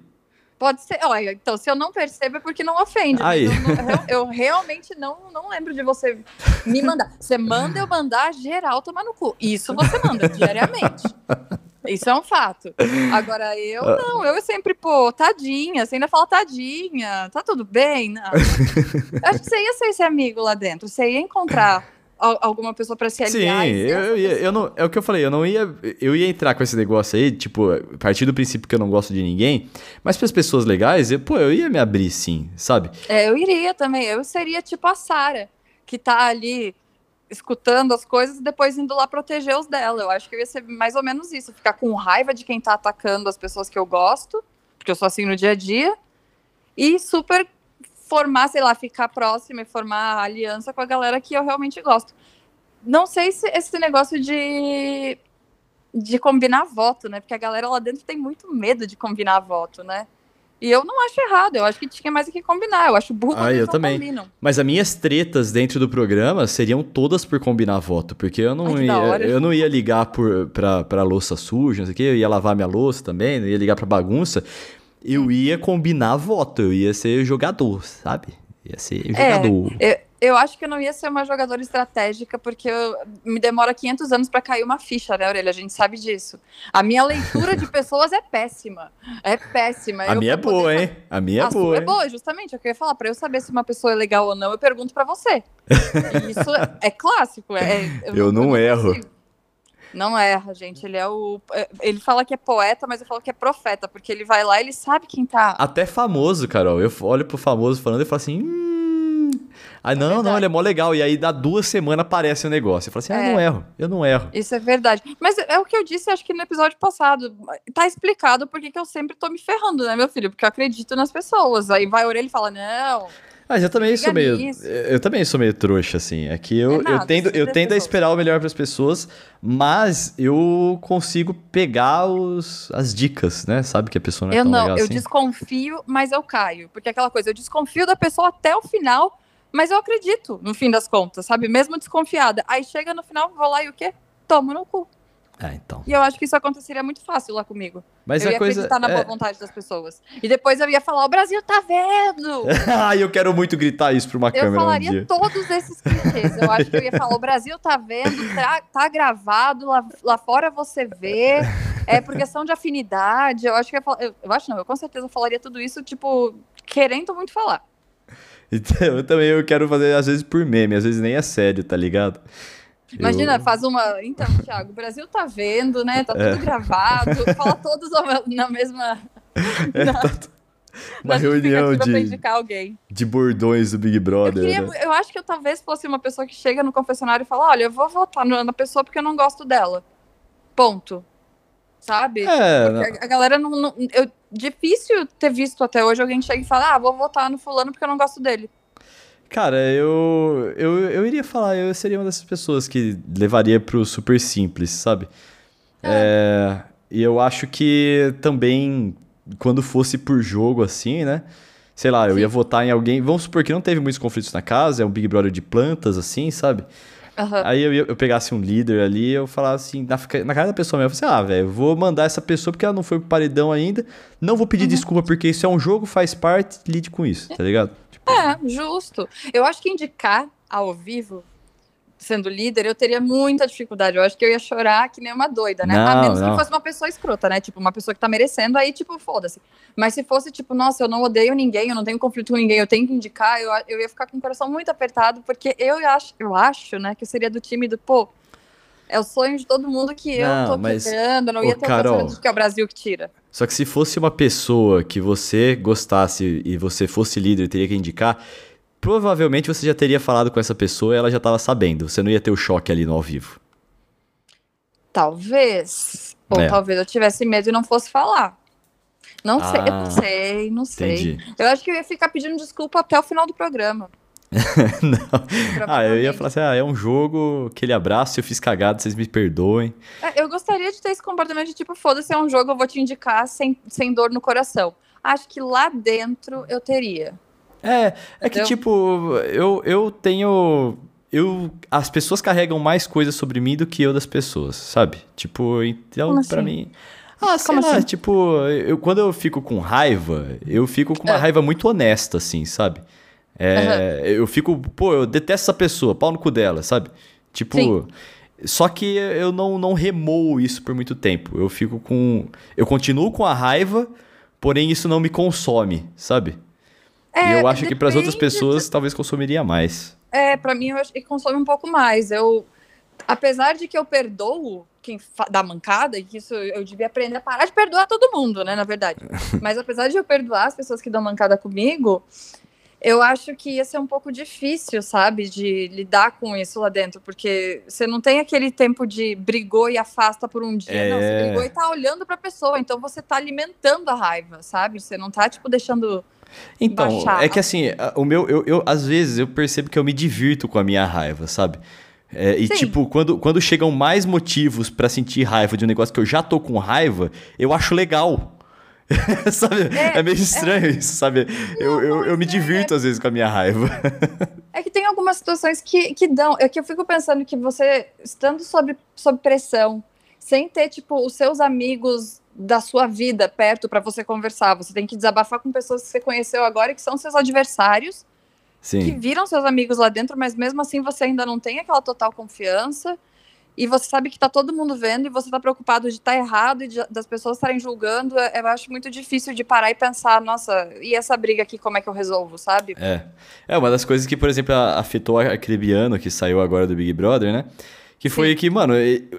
Pode ser. Olha, então, se eu não percebo é porque não ofende. Aí. Eu, eu, eu, realmente não, não lembro de você me mandar. Você manda eu mandar geral tomar no cu. Isso você manda diariamente. (laughs) Isso é um fato. Agora, eu ah. não, eu sempre, pô, tadinha, você ainda fala tadinha, tá tudo bem? Não. (laughs) acho que você ia ser esse amigo lá dentro, você ia encontrar alguma pessoa para se aliar. Sim, eu, eu, ia, eu não, é o que eu falei, eu não ia, eu ia entrar com esse negócio aí, tipo, a partir do princípio que eu não gosto de ninguém, mas para as pessoas legais, eu, pô, eu ia me abrir sim, sabe? É, eu iria também, eu seria tipo a Sara, que tá ali escutando as coisas e depois indo lá proteger os dela. Eu acho que ia ser mais ou menos isso, ficar com raiva de quem tá atacando as pessoas que eu gosto, porque eu sou assim no dia a dia, e super formar, sei lá, ficar próxima e formar aliança com a galera que eu realmente gosto. Não sei se esse negócio de de combinar voto, né? Porque a galera lá dentro tem muito medo de combinar voto, né? E eu não acho errado, eu acho que tinha mais o que combinar. Eu acho burro ah, eu também. Combinam. Mas as minhas tretas dentro do programa seriam todas por combinar voto, porque eu não, Ai, ia, hora, eu não ia ligar por, pra, pra louça suja, não sei o quê, eu ia lavar minha louça também, não ia ligar pra bagunça. Eu hum. ia combinar voto, eu ia ser jogador, sabe? Ia ser é, jogador. É, eu acho que eu não ia ser uma jogadora estratégica, porque eu, me demora 500 anos para cair uma ficha, né, Aurelia? A gente sabe disso. A minha leitura de pessoas é péssima. É péssima. A eu minha é boa, poder... hein? A minha é a boa. é boa, justamente. Eu queria falar, para eu saber se uma pessoa é legal ou não, eu pergunto para você. (laughs) Isso é clássico. É, eu, eu não, não erro. Não erra, gente. Ele é o. É, ele fala que é poeta, mas eu falo que é profeta, porque ele vai lá e ele sabe quem tá. Até famoso, Carol. Eu olho pro famoso falando e falo assim. Hum, Aí, não, é não, ele é mó legal. E aí, dá duas semanas, aparece o negócio. Eu falo assim, ah, eu não é. erro, eu não erro. Isso é verdade. Mas é o que eu disse, acho que no episódio passado. Tá explicado porque que eu sempre tô me ferrando, né, meu filho? Porque eu acredito nas pessoas. Aí vai a orelha e fala, não... Mas eu também sou meio. Nisso. Eu também sou meio trouxa, assim. É que eu, é nada, eu tendo, eu tendo a esperar o melhor para as pessoas, mas eu consigo pegar os, as dicas, né? Sabe que a pessoa não é eu tão não, legal eu assim. desconfio, mas eu caio. Porque é aquela coisa, eu desconfio da pessoa até o final mas eu acredito, no fim das contas, sabe? Mesmo desconfiada. Aí chega no final, vou lá e o quê? Tomo no cu. É, então. E eu acho que isso aconteceria muito fácil lá comigo. Mas eu ia coisa, acreditar na boa é... vontade das pessoas. E depois eu ia falar, o Brasil tá vendo! (laughs) ah, eu quero muito gritar isso pra uma eu câmera. Eu falaria um todos esses clichês. Eu acho que eu ia falar, o Brasil tá vendo, tá, tá gravado, lá, lá fora você vê. É por questão de afinidade. Eu acho que eu, eu, eu acho não, eu com certeza falaria tudo isso, tipo, querendo muito falar. Então, eu também eu quero fazer, às vezes, por meme, às vezes nem é sério, tá ligado? Imagina, eu... faz uma. Então, Thiago, o Brasil tá vendo, né? Tá tudo é. gravado, (laughs) fala todos na mesma. É, na... Tá... Uma reunião de, de bordões do Big Brother. Eu, queria, né? eu acho que eu talvez fosse uma pessoa que chega no confessionário e fala: Olha, eu vou votar na pessoa porque eu não gosto dela. Ponto. Sabe? É, a, a galera não. não eu, difícil ter visto até hoje alguém chega e fala: Ah, vou votar no fulano porque eu não gosto dele. Cara, eu, eu, eu iria falar, eu seria uma dessas pessoas que levaria pro super simples, sabe? É. É, e eu acho que também, quando fosse por jogo assim, né? Sei lá, eu Sim. ia votar em alguém. Vamos supor que não teve muitos conflitos na casa, é um Big Brother de plantas, assim, sabe? Uhum. Aí eu, eu pegasse um líder ali, eu falasse assim, na, na cara da pessoa mesmo, eu falei assim, ah, velho, vou mandar essa pessoa porque ela não foi pro paredão ainda, não vou pedir uhum. desculpa porque isso é um jogo, faz parte, lide com isso, tá ligado? É, justo. Eu acho que indicar ao vivo, sendo líder, eu teria muita dificuldade. Eu acho que eu ia chorar que nem uma doida, né? Não, a menos não. que fosse uma pessoa escrota, né? Tipo, uma pessoa que tá merecendo, aí, tipo, foda-se. Mas se fosse, tipo, nossa, eu não odeio ninguém, eu não tenho conflito com ninguém, eu tenho que indicar, eu, eu ia ficar com o coração muito apertado, porque eu acho, eu acho, né, que eu seria do time do, pô, é o sonho de todo mundo que eu não, tô mas, quebrando, não ia ter Carol, o que é o Brasil que tira. Só que se fosse uma pessoa que você gostasse e você fosse líder e teria que indicar, provavelmente você já teria falado com essa pessoa e ela já estava sabendo. Você não ia ter o choque ali no ao vivo. Talvez. Ou é. talvez eu tivesse medo e não fosse falar. Não ah, sei, não sei, não sei. Entendi. Eu acho que eu ia ficar pedindo desculpa até o final do programa. (laughs) não. Ah, eu ia falar assim: ah, é um jogo, aquele abraço, eu fiz cagada, vocês me perdoem. É, eu gostaria de ter esse comportamento de tipo, foda-se, é um jogo, eu vou te indicar sem, sem dor no coração. Acho que lá dentro eu teria. É, é Entendeu? que tipo, eu, eu tenho. Eu, as pessoas carregam mais coisas sobre mim do que eu das pessoas, sabe? Tipo, então, Como pra assim? mim. Ah, sei Como lá, assim? tipo, eu, quando eu fico com raiva, eu fico com uma é. raiva muito honesta, assim, sabe? É, uhum. Eu fico, pô, eu detesto essa pessoa, pau no cu dela, sabe? Tipo. Sim. Só que eu não, não remoo isso por muito tempo. Eu fico com. Eu continuo com a raiva, porém isso não me consome, sabe? É, e eu acho que para as outras pessoas talvez consumiria mais. É, para mim eu acho que consome um pouco mais. Eu, apesar de que eu perdoo quem dá mancada, e que isso eu devia aprender a parar de perdoar todo mundo, né, na verdade. (laughs) Mas apesar de eu perdoar as pessoas que dão mancada comigo, eu acho que ia ser um pouco difícil, sabe, de lidar com isso lá dentro, porque você não tem aquele tempo de brigou e afasta por um dia, é... não, você brigou e tá olhando pra pessoa, então você tá alimentando a raiva, sabe? Você não tá, tipo, deixando. Então, baixar. é que assim, o meu, eu, eu, às vezes eu percebo que eu me divirto com a minha raiva, sabe? É, e Sim. tipo, quando, quando chegam mais motivos para sentir raiva de um negócio que eu já tô com raiva, eu acho legal. (laughs) sabe? É, é, meio estranho é... isso, sabe? Não, eu, eu, eu me divirto é... às vezes com a minha raiva. (laughs) é que tem algumas situações que, que dão. É que eu fico pensando que você, estando sob, sob pressão, sem ter, tipo, os seus amigos da sua vida perto para você conversar, você tem que desabafar com pessoas que você conheceu agora e que são seus adversários, Sim. que viram seus amigos lá dentro, mas mesmo assim você ainda não tem aquela total confiança e você sabe que tá todo mundo vendo e você tá preocupado de estar tá errado e de, das pessoas estarem julgando, é, eu acho muito difícil de parar e pensar, nossa, e essa briga aqui, como é que eu resolvo, sabe? É. É uma das coisas que, por exemplo, afetou aquele Biano que saiu agora do Big Brother, né? Que foi Sim. que, mano,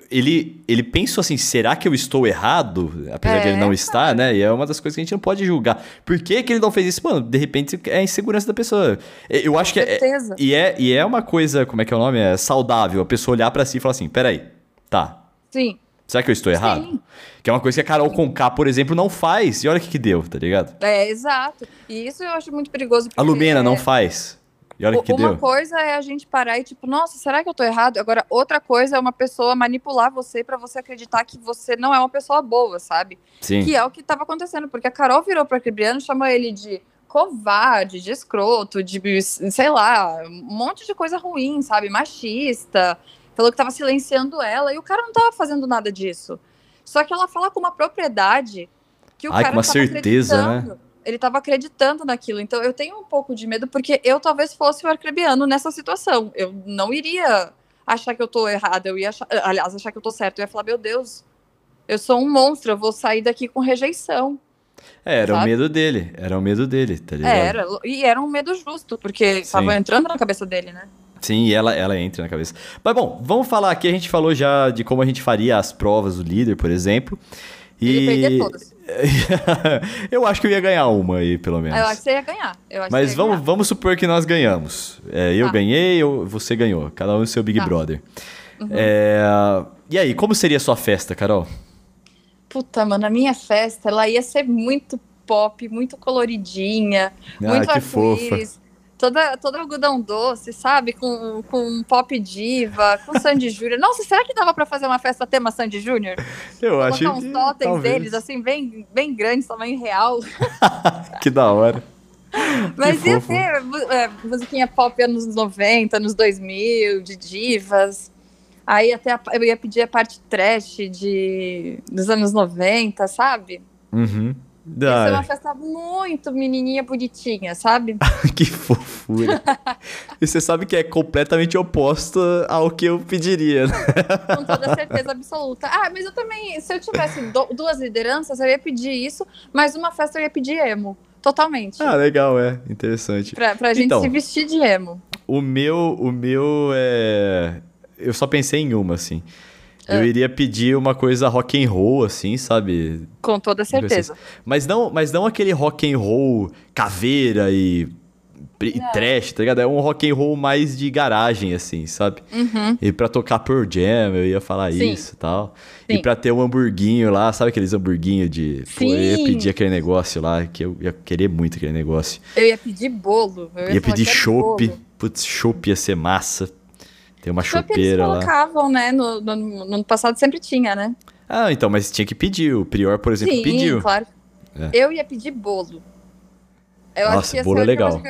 ele, ele pensou assim, será que eu estou errado? Apesar é, de ele não estar, né? E é uma das coisas que a gente não pode julgar. Por que, que ele não fez isso? Mano, de repente é a insegurança da pessoa. Eu acho Com que é, certeza. é, e é. E é uma coisa, como é que é o nome? É saudável. A pessoa olhar para si e falar assim, peraí, tá. Sim. Será que eu estou errado? Sim. Que é uma coisa que a Carol Conká, por exemplo, não faz. E olha o que, que deu, tá ligado? É, exato. E isso eu acho muito perigoso. A Lumena é... não faz. E olha que uma deu. coisa é a gente parar e tipo, nossa, será que eu tô errado? Agora, outra coisa é uma pessoa manipular você para você acreditar que você não é uma pessoa boa, sabe? Sim. Que é o que tava acontecendo, porque a Carol virou pra Cribriano e chamou ele de covarde, de escroto, de, sei lá, um monte de coisa ruim, sabe? Machista. Falou que tava silenciando ela e o cara não tava fazendo nada disso. Só que ela fala com uma propriedade que o Ai, cara com uma certeza, né? Ele tava acreditando naquilo. Então eu tenho um pouco de medo, porque eu talvez fosse o arcrebiano nessa situação. Eu não iria achar que eu tô errada, eu ia achar, aliás, achar que eu tô certo. Eu ia falar, meu Deus, eu sou um monstro, eu vou sair daqui com rejeição. É, era sabe? o medo dele, era o medo dele, tá ligado? Era, e era um medo justo, porque Sim. tava entrando na cabeça dele, né? Sim, e ela, ela entra na cabeça. Mas bom, vamos falar aqui, a gente falou já de como a gente faria as provas do líder, por exemplo. E... perder todas. (laughs) eu acho que eu ia ganhar uma aí, pelo menos. Eu acho que você ia ganhar. Mas vamos, ganhar. vamos supor que nós ganhamos. É, eu tá. ganhei, eu, você ganhou. Cada um no seu Big tá. Brother. Uhum. É, e aí, como seria a sua festa, Carol? Puta, mano, a minha festa, ela ia ser muito pop, muito coloridinha, ah, muito arco-íris. Toda, toda algodão doce, sabe? Com, com pop diva, com Sandy Júnior. Nossa, será que dava para fazer uma festa tema Sandy Júnior? Eu Colocar acho uns que totens deles, assim, bem, bem grandes, tamanho real. (laughs) que da hora. (laughs) Mas que ia fofo. ter é, musiquinha pop anos 90, anos 2000, de divas. Aí até a, eu ia pedir a parte trash de, dos anos 90, sabe? Uhum. Ia ser uma festa muito menininha bonitinha, sabe? (laughs) que fofura. e você sabe que é completamente oposto ao que eu pediria, né? Com toda certeza absoluta. Ah, mas eu também, se eu tivesse duas lideranças, eu ia pedir isso, mas uma festa eu ia pedir emo. Totalmente. Ah, legal, é. Interessante. Pra, pra gente então, se vestir de emo. O meu, o meu é. Eu só pensei em uma, assim. Eu é. iria pedir uma coisa rock and roll, assim, sabe? Com toda certeza. Mas não, mas não aquele rock and roll caveira e, e trash, tá ligado? É um rock and roll mais de garagem, assim, sabe? Uhum. E pra tocar Pearl Jam, eu ia falar Sim. isso e tal. Sim. E pra ter um hamburguinho lá, sabe aqueles hamburguinhos de... Sim. Pô, eu ia pedir aquele negócio lá, que eu ia querer muito aquele negócio. Eu ia pedir bolo. Eu ia, ia pedir chopp. Putz, chopp ia ser massa. Tem uma chopeira lá. Eles colocavam, né? No, no, no, ano passado sempre tinha, né? Ah, então, mas tinha que pedir. O Prior, por exemplo, Sim, pediu. claro. É. Eu ia pedir bolo. Eu Nossa, acho que bolo é legal.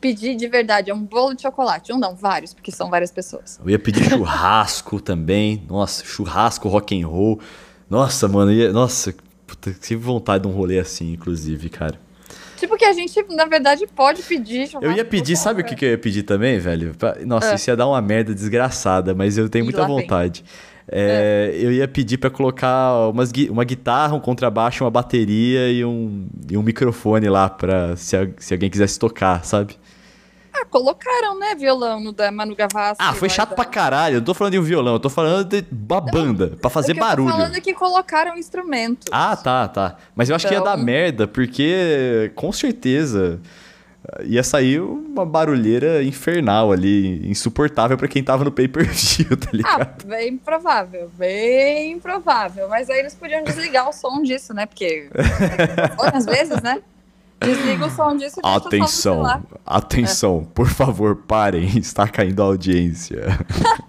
pedir de verdade é um bolo de chocolate. Um não, vários, porque são várias pessoas. Eu ia pedir churrasco (laughs) também. Nossa, churrasco rock and roll. Nossa, mano, ia... nossa, puta, tive vontade de um rolê assim, inclusive, cara. Tipo que a gente, na verdade, pode pedir. Eu ia pedir, sabe o que, que eu ia pedir também, velho? Nossa, é. isso ia dar uma merda desgraçada, mas eu tenho muita vontade. É, é. Eu ia pedir para colocar umas, uma guitarra, um contrabaixo, uma bateria e um, e um microfone lá para se, se alguém quisesse tocar, sabe? Ah, colocaram, né, violão no da Manu Gavassi. Ah, foi chato da... pra caralho. Eu não tô falando de um violão, eu tô falando de uma banda, pra fazer barulho. Eu tô falando que colocaram instrumentos. Ah, tá, tá. Mas eu acho então... que ia dar então- merda, porque com certeza ia sair uma barulheira infernal ali, insuportável para quem tava no pay-per-view, (laughs) tá ligado? Ah, bem provável, bem provável. Mas aí eles podiam desligar o som disso, né? Porque (laughs) às vezes, né? Desliga o som disso e Atenção, atenção, é. por favor, parem, (laughs) está caindo a audiência.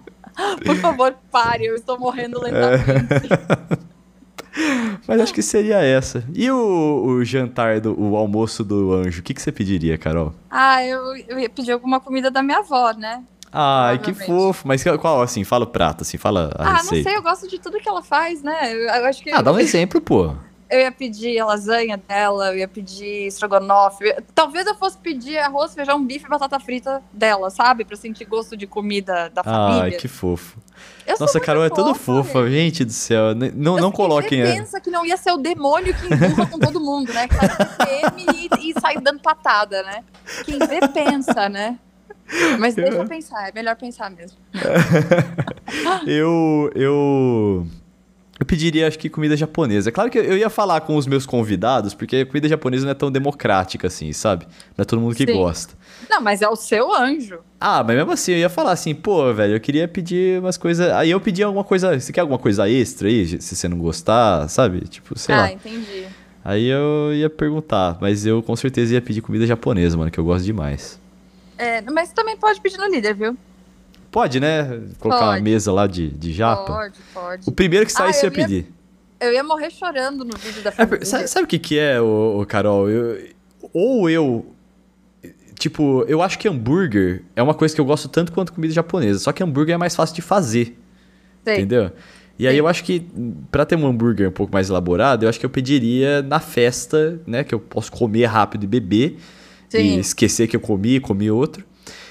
(laughs) por favor, pare, eu estou morrendo lentamente. É. (laughs) Mas acho que seria essa. E o, o jantar, do, o almoço do anjo, o que, que você pediria, Carol? Ah, eu, eu ia pedir alguma comida da minha avó, né? Ai, que fofo. Mas qual, assim, fala o prato, assim, fala a ah, receita. Ah, não sei, eu gosto de tudo que ela faz, né? Eu acho que... Ah, dá um exemplo, pô eu ia pedir a lasanha dela, eu ia pedir estrogonofe. Talvez eu fosse pedir arroz, feijão, bife e batata frita dela, sabe? Pra sentir gosto de comida da família. Ai, que fofo. Eu Nossa, Carol é toda fofa, gente do céu. Não, não coloquem. Você pensa que não ia ser o demônio que empurra com todo mundo, né? Que sai e, e sai dando patada, né? Quem vê pensa, né? Mas deixa eu (laughs) pensar, é melhor pensar mesmo. (laughs) eu, eu eu pediria, acho que, comida japonesa. É claro que eu ia falar com os meus convidados, porque a comida japonesa não é tão democrática assim, sabe? Não é todo mundo que Sim. gosta. Não, mas é o seu anjo. Ah, mas mesmo assim, eu ia falar assim, pô, velho, eu queria pedir umas coisas. Aí eu pedi alguma coisa. Você quer alguma coisa extra aí, se você não gostar, sabe? Tipo, sei ah, lá. Ah, entendi. Aí eu ia perguntar, mas eu com certeza ia pedir comida japonesa, mano, que eu gosto demais. É, mas também pode pedir no líder, viu? Pode, né? Colocar pode. uma mesa lá de, de japa. Pode, pode. O primeiro que sai, ah, você ia pedir. Eu ia morrer chorando no vídeo da família. É, sabe, sabe, o que, que é, o, Carol? Eu, ou eu. Tipo, eu acho que hambúrguer é uma coisa que eu gosto tanto quanto comida japonesa. Só que hambúrguer é mais fácil de fazer. Sei. Entendeu? E aí eu acho que para ter um hambúrguer um pouco mais elaborado, eu acho que eu pediria na festa, né? Que eu posso comer rápido e beber. Sim. E esquecer que eu comi e comi outro.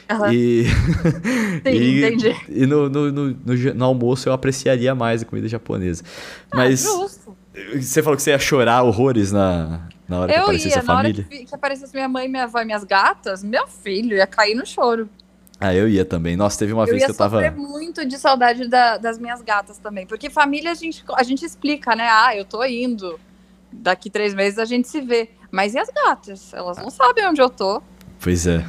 Uhum. E, (laughs) Sim, e, entendi. E no, no, no, no, almoço eu apreciaria mais a comida japonesa. Ah, Mas justo. você falou que você ia chorar horrores na, na hora eu que aparecesse ia, a família? Na hora que, que aparecesse minha mãe, minha avó e minhas gatas, meu filho ia cair no choro. Ah, eu ia também. Nossa, teve uma eu vez que eu tava. Eu ia muito de saudade da, das minhas gatas também. Porque família a gente, a gente explica, né? Ah, eu tô indo. Daqui três meses a gente se vê. Mas e as gatas? Elas não sabem onde eu tô. Pois é.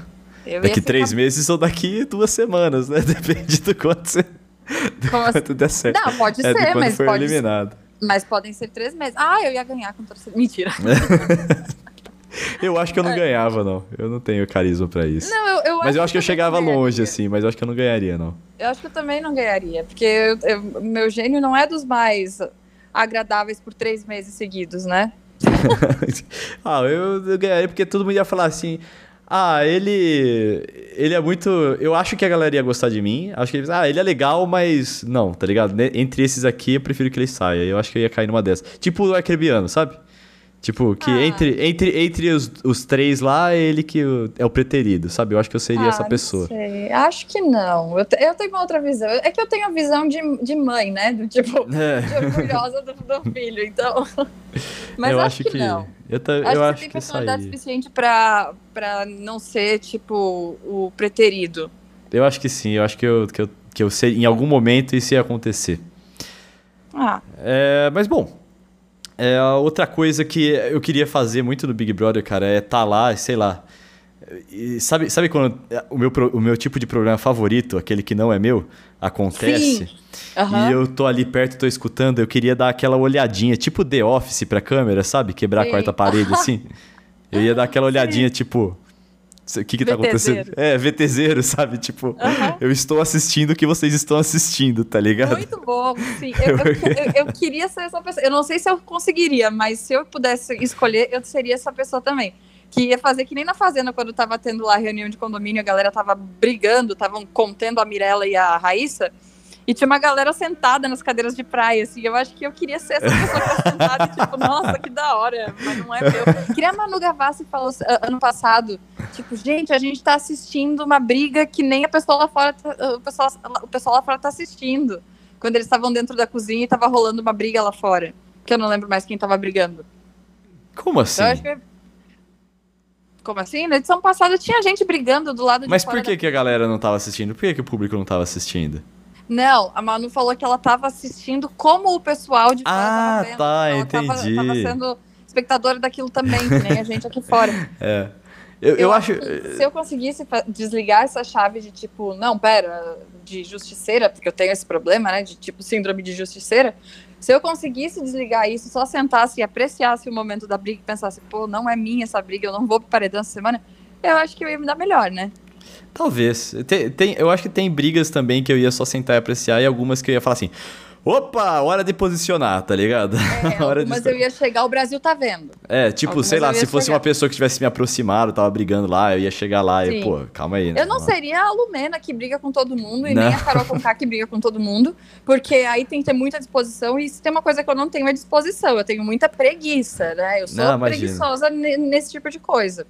Eu daqui três meses ou daqui duas semanas, né? (laughs) Depende do quanto você. Do Como quanto assim? der certo. Não, pode é, ser, mas. pode eliminado. Ser, mas podem ser três meses. Ah, eu ia ganhar com torcida. Mentira. (laughs) Eu acho que eu não é. ganhava, não. Eu não tenho carisma para isso. Não, eu, eu mas eu acho que, eu chegava longe, assim, mas eu acho que eu não ganharia, não. Eu acho que eu também não ganharia, porque eu, eu, meu gênio não é dos mais agradáveis por três meses seguidos, né? (laughs) ah, eu, eu ganharia porque todo mundo ia falar assim. Ah, ele. Ele é muito. Eu acho que a galera ia gostar de mim. Acho que ele. Ah, ele é legal, mas. Não, tá ligado? Entre esses aqui, eu prefiro que ele saia. Eu acho que eu ia cair numa dessas. Tipo o Arcrebiano, sabe? Tipo, que ah. entre, entre, entre os, os três lá, ele que é o preterido, sabe? Eu acho que eu seria ah, essa pessoa. Não sei. Acho que não. Eu, eu tenho uma outra visão. É que eu tenho a visão de, de mãe, né? Do tipo, é. de orgulhosa do, do, filho, então. (laughs) Mas eu acho, acho que, que, não. Eu, ta, acho eu que acho tem personalidade suficiente pra, pra não ser, tipo, o preterido. Eu acho que sim. Eu acho que eu, que eu, que eu sei, em algum momento isso ia acontecer. Ah. É, mas bom, é, outra coisa que eu queria fazer muito no Big Brother, cara, é estar tá lá, sei lá. E sabe, sabe quando o meu, o meu tipo de programa favorito, aquele que não é meu, acontece? Uhum. E eu tô ali perto, tô escutando, eu queria dar aquela olhadinha, tipo The Office pra câmera, sabe? Quebrar Sim. a quarta parede, assim. (laughs) Eu ia dar aquela olhadinha, Sim. tipo, o que que tá acontecendo? É, VTZero, sabe? Tipo, eu estou assistindo o que vocês estão assistindo, tá ligado? Muito bom, sim. (laughs) Eu, eu, eu, eu, queria ser essa pessoa. Eu não sei se eu conseguiria, mas se eu pudesse escolher, eu seria essa pessoa também. Que ia fazer que nem na Fazenda, quando tava tendo lá reunião de condomínio, a galera tava brigando, estavam contendo a Mirella e a Raíssa. E tinha uma galera sentada nas cadeiras de praia, assim. Eu acho que eu queria ser essa pessoa que tá sentada tipo, nossa, que da hora. Mas não é meu. Queria a Manu Gavassi falou ano passado, tipo, gente, a gente tá assistindo uma briga que nem a pessoa lá fora, tá, o, pessoal, o pessoal lá fora tá assistindo. Quando eles estavam dentro da cozinha e tava rolando uma briga lá fora. Que eu não lembro mais quem tava brigando. Como assim? Então, que... Como assim? Na edição passada tinha gente brigando do lado de Mas por que, da... que a galera não tava assistindo? Por que, que o público não tava assistindo? Não, a Manu falou que ela estava assistindo como o pessoal de fora Ah, vendo, tá, ela entendi. Tava, tava sendo espectadora daquilo também, que nem a gente aqui fora. (laughs) É. Eu, eu, eu acho. Se eu conseguisse desligar essa chave de tipo, não, pera, de justiceira, porque eu tenho esse problema, né? De tipo síndrome de justiceira. Se eu conseguisse desligar isso, só sentasse e apreciasse o momento da briga e pensasse, pô, não é minha essa briga, eu não vou pro paredão essa semana, eu acho que eu ia me dar melhor, né? Talvez. Tem, tem, eu acho que tem brigas também que eu ia só sentar e apreciar e algumas que eu ia falar assim. Opa, hora de posicionar, tá ligado? É, (laughs) hora mas de... eu ia chegar, o Brasil tá vendo. É, tipo, algumas sei lá, se fosse chegar. uma pessoa que tivesse me aproximado, tava brigando lá, eu ia chegar lá Sim. e, pô, calma aí. Né? Eu não seria a Lumena que briga com todo mundo e não. nem a Carol Conká que briga com todo mundo, porque aí tem que ter muita disposição e se tem uma coisa que eu não tenho é disposição, eu tenho muita preguiça, né? Eu sou não, preguiçosa nesse tipo de coisa.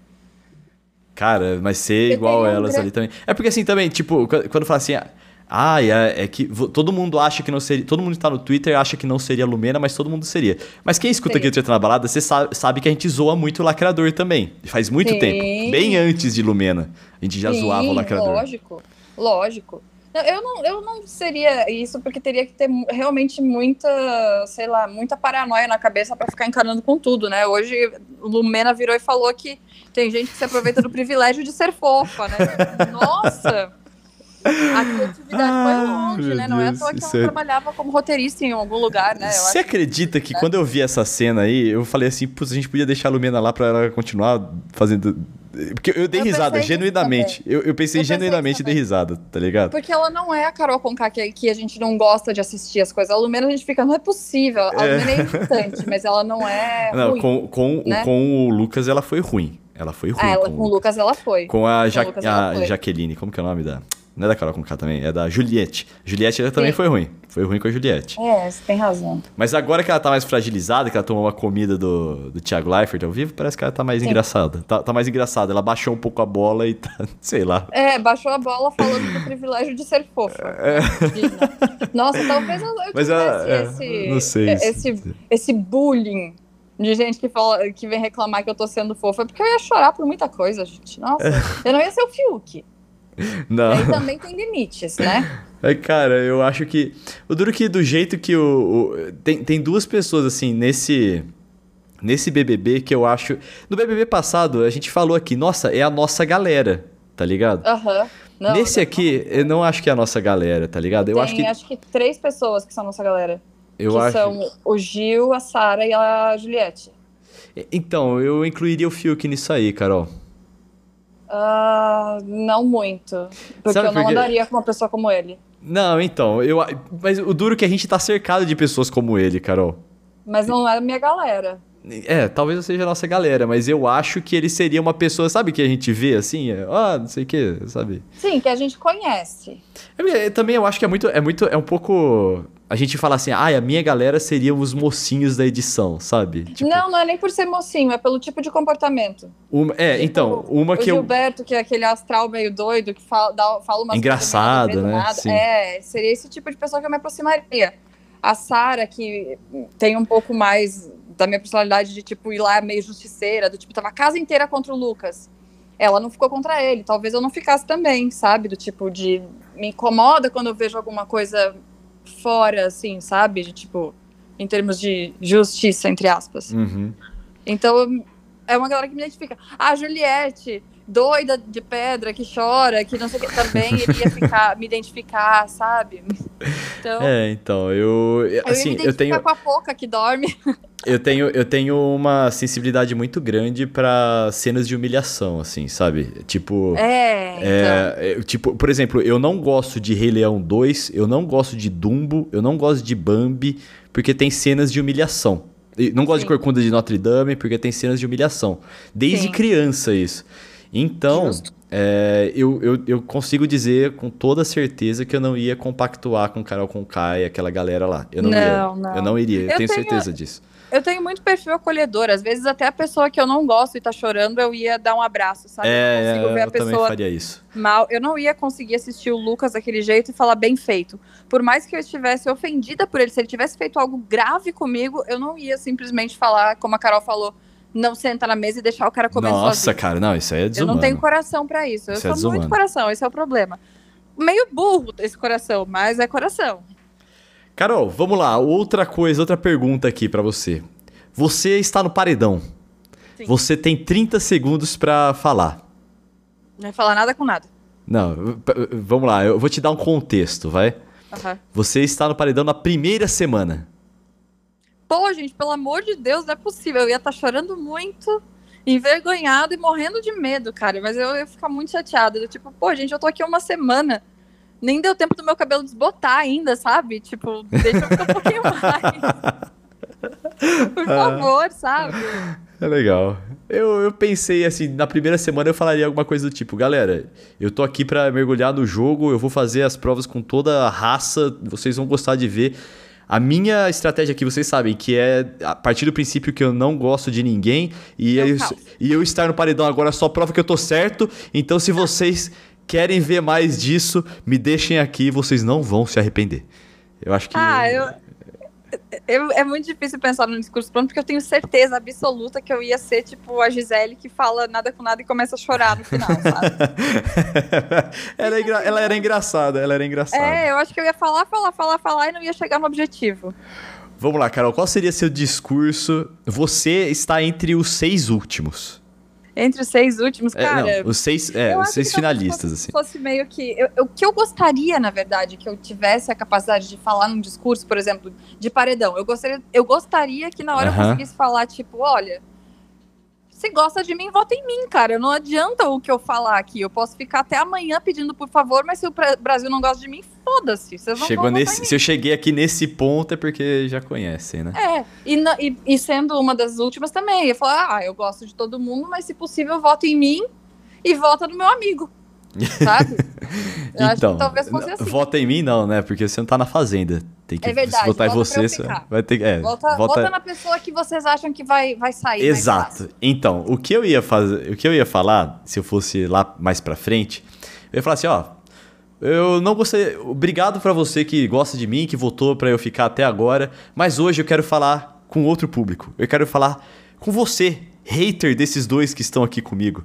Cara, mas ser igual elas ali também. É porque assim também, tipo, quando fala assim. Ah, é, é, que todo mundo acha que não seria. Todo mundo que tá no Twitter acha que não seria Lumena, mas todo mundo seria. Mas quem escuta Sim. aqui o Treta na Balada, você sabe, sabe, que a gente zoa muito o lacrador também. Faz muito Sim. tempo. Bem antes de Lumena. A gente já Sim, zoava o lacrador. Lógico, lógico. Eu não, eu não seria isso, porque teria que ter realmente muita, sei lá, muita paranoia na cabeça para ficar encarando com tudo, né? Hoje, Lumena virou e falou que tem gente que se aproveita do privilégio de ser fofa, né? (laughs) Nossa! A criatividade ah, foi longe, né? Não é à toa que ela é... trabalhava como roteirista em algum lugar, né? Você acredita que é. quando eu vi essa cena aí, eu falei assim, putz, a gente podia deixar a Lumena lá pra ela continuar fazendo porque eu dei eu risada, genuinamente. Eu, eu, pensei eu genuinamente e dei risada, tá ligado? Porque ela não é a Carol Conká que, que a gente não gosta de assistir as coisas. A Lumena a gente fica, não é possível. A é. Lumena é irritante, mas ela não é. (laughs) Não, ruim, com, com, né? com o Lucas ela foi ruim. Ela foi ruim. Ah, ela, com, com o Lucas ela foi. Com a, ja a Jaqueline, como que é o nome da. Não é da Carol Conká também, é da Juliette. Juliette ela também Sim. foi ruim. Foi ruim com a Juliette. É, você tem razão. Mas agora que ela tá mais fragilizada, que ela tomou uma comida do, do Thiago Leifert ao vivo, parece que ela tá mais Sim. engraçada. Tá, tá, mais engraçada. Ela baixou um pouco a bola e tá, (laughs) sei lá. É, baixou a bola falando do privilégio de ser fofa. (laughs) É. Nossa, talvez eu, eu Mas ela, é, esse, não sei. Esse, esse bullying de gente que, fala, que vem reclamar que eu tô sendo fofa, porque eu ia chorar por muita coisa, gente. Nossa, é. eu não ia ser o Fiuk. (laughs) Não. Também tem limites, né? É, cara, eu acho que. O duro que do jeito que o. o tem, tem duas pessoas, assim, nesse. Nesse BBB que eu acho. No BBB passado, a gente falou aqui, nossa, é a nossa galera, tá ligado? Aham. Uhum. Nesse aqui, eu não acho que é a nossa galera, tá ligado? Eu tem, acho que. acho que três pessoas que são a nossa galera. Eu que acho... são o Gil, a Sara e a Juliette. Então, eu incluiria o Fiuk nisso aí, Carol. Uh, não muito. Porque Sabe eu não porque... andaria com uma pessoa como ele. Não, então, eu. Mas o duro é que a gente tá cercado de pessoas como ele, Carol. Mas não é a minha galera. É, talvez eu seja a nossa galera, mas eu acho que ele seria uma pessoa, sabe, que a gente vê assim, é, ah, não sei o que, sabe? Sim, que a gente conhece. É, também eu acho que é muito, é muito, é um pouco a gente fala assim, ah, a minha galera seriam os mocinhos da edição, sabe? Tipo, não, não é nem por ser mocinho, é pelo tipo de comportamento. Uma, é, tipo, então, uma que o Gilberto, eu... que é aquele astral meio doido, que fala, dá, fala umas Engraçado, coisas né? Sim. É, seria esse tipo de pessoa que eu me aproximaria. A Sara, que tem um pouco mais da minha personalidade de, tipo, ir lá meio justiceira, do tipo, tava a casa inteira contra o Lucas. Ela não ficou contra ele, talvez eu não ficasse também, sabe? Do tipo, de me incomoda quando eu vejo alguma coisa fora, assim, sabe? De, tipo, em termos de justiça, entre aspas. Uhum. Então, é uma galera que me identifica. A Juliette, doida de pedra, que chora, que não sei o que, também iria ficar, me identificar, sabe? Então, é, então, eu. Assim, eu, eu tenho. com a Poca que dorme. Eu tenho, eu tenho uma sensibilidade muito grande para cenas de humilhação, assim, sabe? Tipo. É, é, então. Tipo, por exemplo, eu não gosto de Rei Leão 2, eu não gosto de Dumbo, eu não gosto de Bambi, porque tem cenas de humilhação. Não gosto Sim. de Corcunda de Notre Dame, porque tem cenas de humilhação. Desde Sim. criança, isso. Então, é, eu, eu, eu, consigo dizer com toda certeza que eu não ia compactuar com Carol Conká e aquela galera lá. Eu não, não ia. Não. Eu não iria, eu, tenho, tenho certeza disso. Eu tenho muito perfil acolhedor. Às vezes, até a pessoa que eu não gosto e tá chorando, eu ia dar um abraço, sabe? É, eu, eu também faria isso. Mal. Eu não ia conseguir assistir o Lucas daquele jeito e falar bem feito. Por mais que eu estivesse ofendida por ele, se ele tivesse feito algo grave comigo, eu não ia simplesmente falar, como a Carol falou, não senta na mesa e deixar o cara comer Nossa, sozinho. cara, não, isso aí é desumano. Eu não tenho coração para isso. isso. Eu é sou muito coração, esse é o problema. Meio burro esse coração, mas é coração. Carol, vamos lá. Outra coisa, outra pergunta aqui para você. Você está no paredão. Sim. Você tem 30 segundos para falar. Não vai falar nada com nada. Não, vamos lá, eu vou te dar um contexto, vai? Uhum. Você está no paredão na primeira semana. Pô, gente, pelo amor de Deus, não é possível. Eu ia estar tá chorando muito, envergonhado e morrendo de medo, cara. Mas eu ia ficar muito chateada. Tipo, pô, gente, eu tô aqui uma semana. Nem deu tempo do meu cabelo desbotar ainda, sabe? Tipo, deixa eu ficar um pouquinho (laughs) mais. Por favor, sabe? É legal. Eu, eu pensei assim, na primeira semana eu falaria alguma coisa do tipo, galera, eu tô aqui para mergulhar no jogo, eu vou fazer as provas com toda a raça, vocês vão gostar de ver. A minha estratégia aqui, vocês sabem, que é a partir do princípio que eu não gosto de ninguém e, é eu, e eu estar no paredão agora só prova que eu tô certo. Então, se vocês querem ver mais disso, me deixem aqui, vocês não vão se arrepender. Eu acho que. Ah, eu, eu, é muito difícil pensar num discurso pronto, porque eu tenho certeza absoluta que eu ia ser tipo a Gisele que fala nada com nada e começa a chorar no final, sabe? (laughs) ela, é ela era engraçada, ela era engraçada. É, eu acho que eu ia falar, falar, falar, falar e não ia chegar no objetivo. Vamos lá, Carol, qual seria seu discurso? Você está entre os seis últimos. Entre os seis últimos, cara. É, não, os seis, é, os seis finalistas, fosse, assim. fosse meio que. o que eu gostaria, na verdade, que eu tivesse a capacidade de falar num discurso, por exemplo, de paredão. Eu gostaria, eu gostaria que na hora uh -huh. eu conseguisse falar, tipo, olha se gosta de mim, vota em mim, cara. Não adianta o que eu falar aqui. Eu posso ficar até amanhã pedindo por favor, mas se o Brasil não gosta de mim, foda-se. Chegou nesse, se eu cheguei aqui nesse ponto é porque já conhecem, né? É, e, e, e sendo uma das últimas também. Eu falo, ah, eu gosto de todo mundo, mas se possível, vota em mim e vota no meu amigo. (laughs) Sabe? (laughs) Eu então, assim. Vota em mim não, né? Porque você não tá na fazenda. Tem que é verdade, votar em você, vai ter. É, volta, vota... na pessoa que vocês acham que vai, vai sair. Exato. Então, o que eu ia fazer, o que eu ia falar, se eu fosse lá mais pra frente, eu ia falar assim, ó. Eu não gostei. Obrigado para você que gosta de mim, que votou para eu ficar até agora. Mas hoje eu quero falar com outro público. Eu quero falar com você, hater desses dois que estão aqui comigo.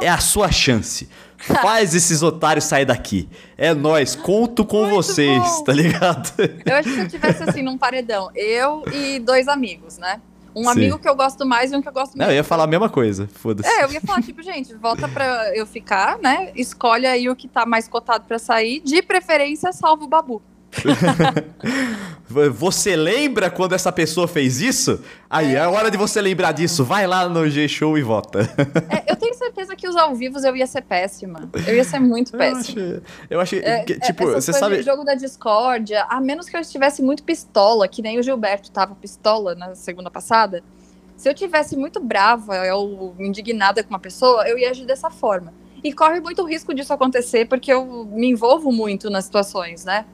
É a sua chance. Faz esses otários sair daqui. É nós, conto com Muito vocês, bom. tá ligado? Eu acho que se eu tivesse assim num paredão, eu e dois amigos, né? Um Sim. amigo que eu gosto mais e um que eu gosto menos. Não, eu ia falar a mesma coisa, foda-se. É, eu ia falar, tipo, gente, volta pra eu ficar, né? Escolhe aí o que tá mais cotado pra sair. De preferência, salva o Babu. (laughs) você lembra quando essa pessoa fez isso? Aí, é, é hora de você lembrar disso. Vai lá no G-Show e vota. É, eu tenho certeza que os ao vivos eu ia ser péssima. Eu ia ser muito péssima. Eu acho, eu acho que, é, tipo, você sabe... O jogo da discórdia, a menos que eu estivesse muito pistola, que nem o Gilberto tava pistola na segunda passada, se eu tivesse muito brava ou indignada com uma pessoa, eu ia agir dessa forma. E corre muito risco disso acontecer, porque eu me envolvo muito nas situações, né?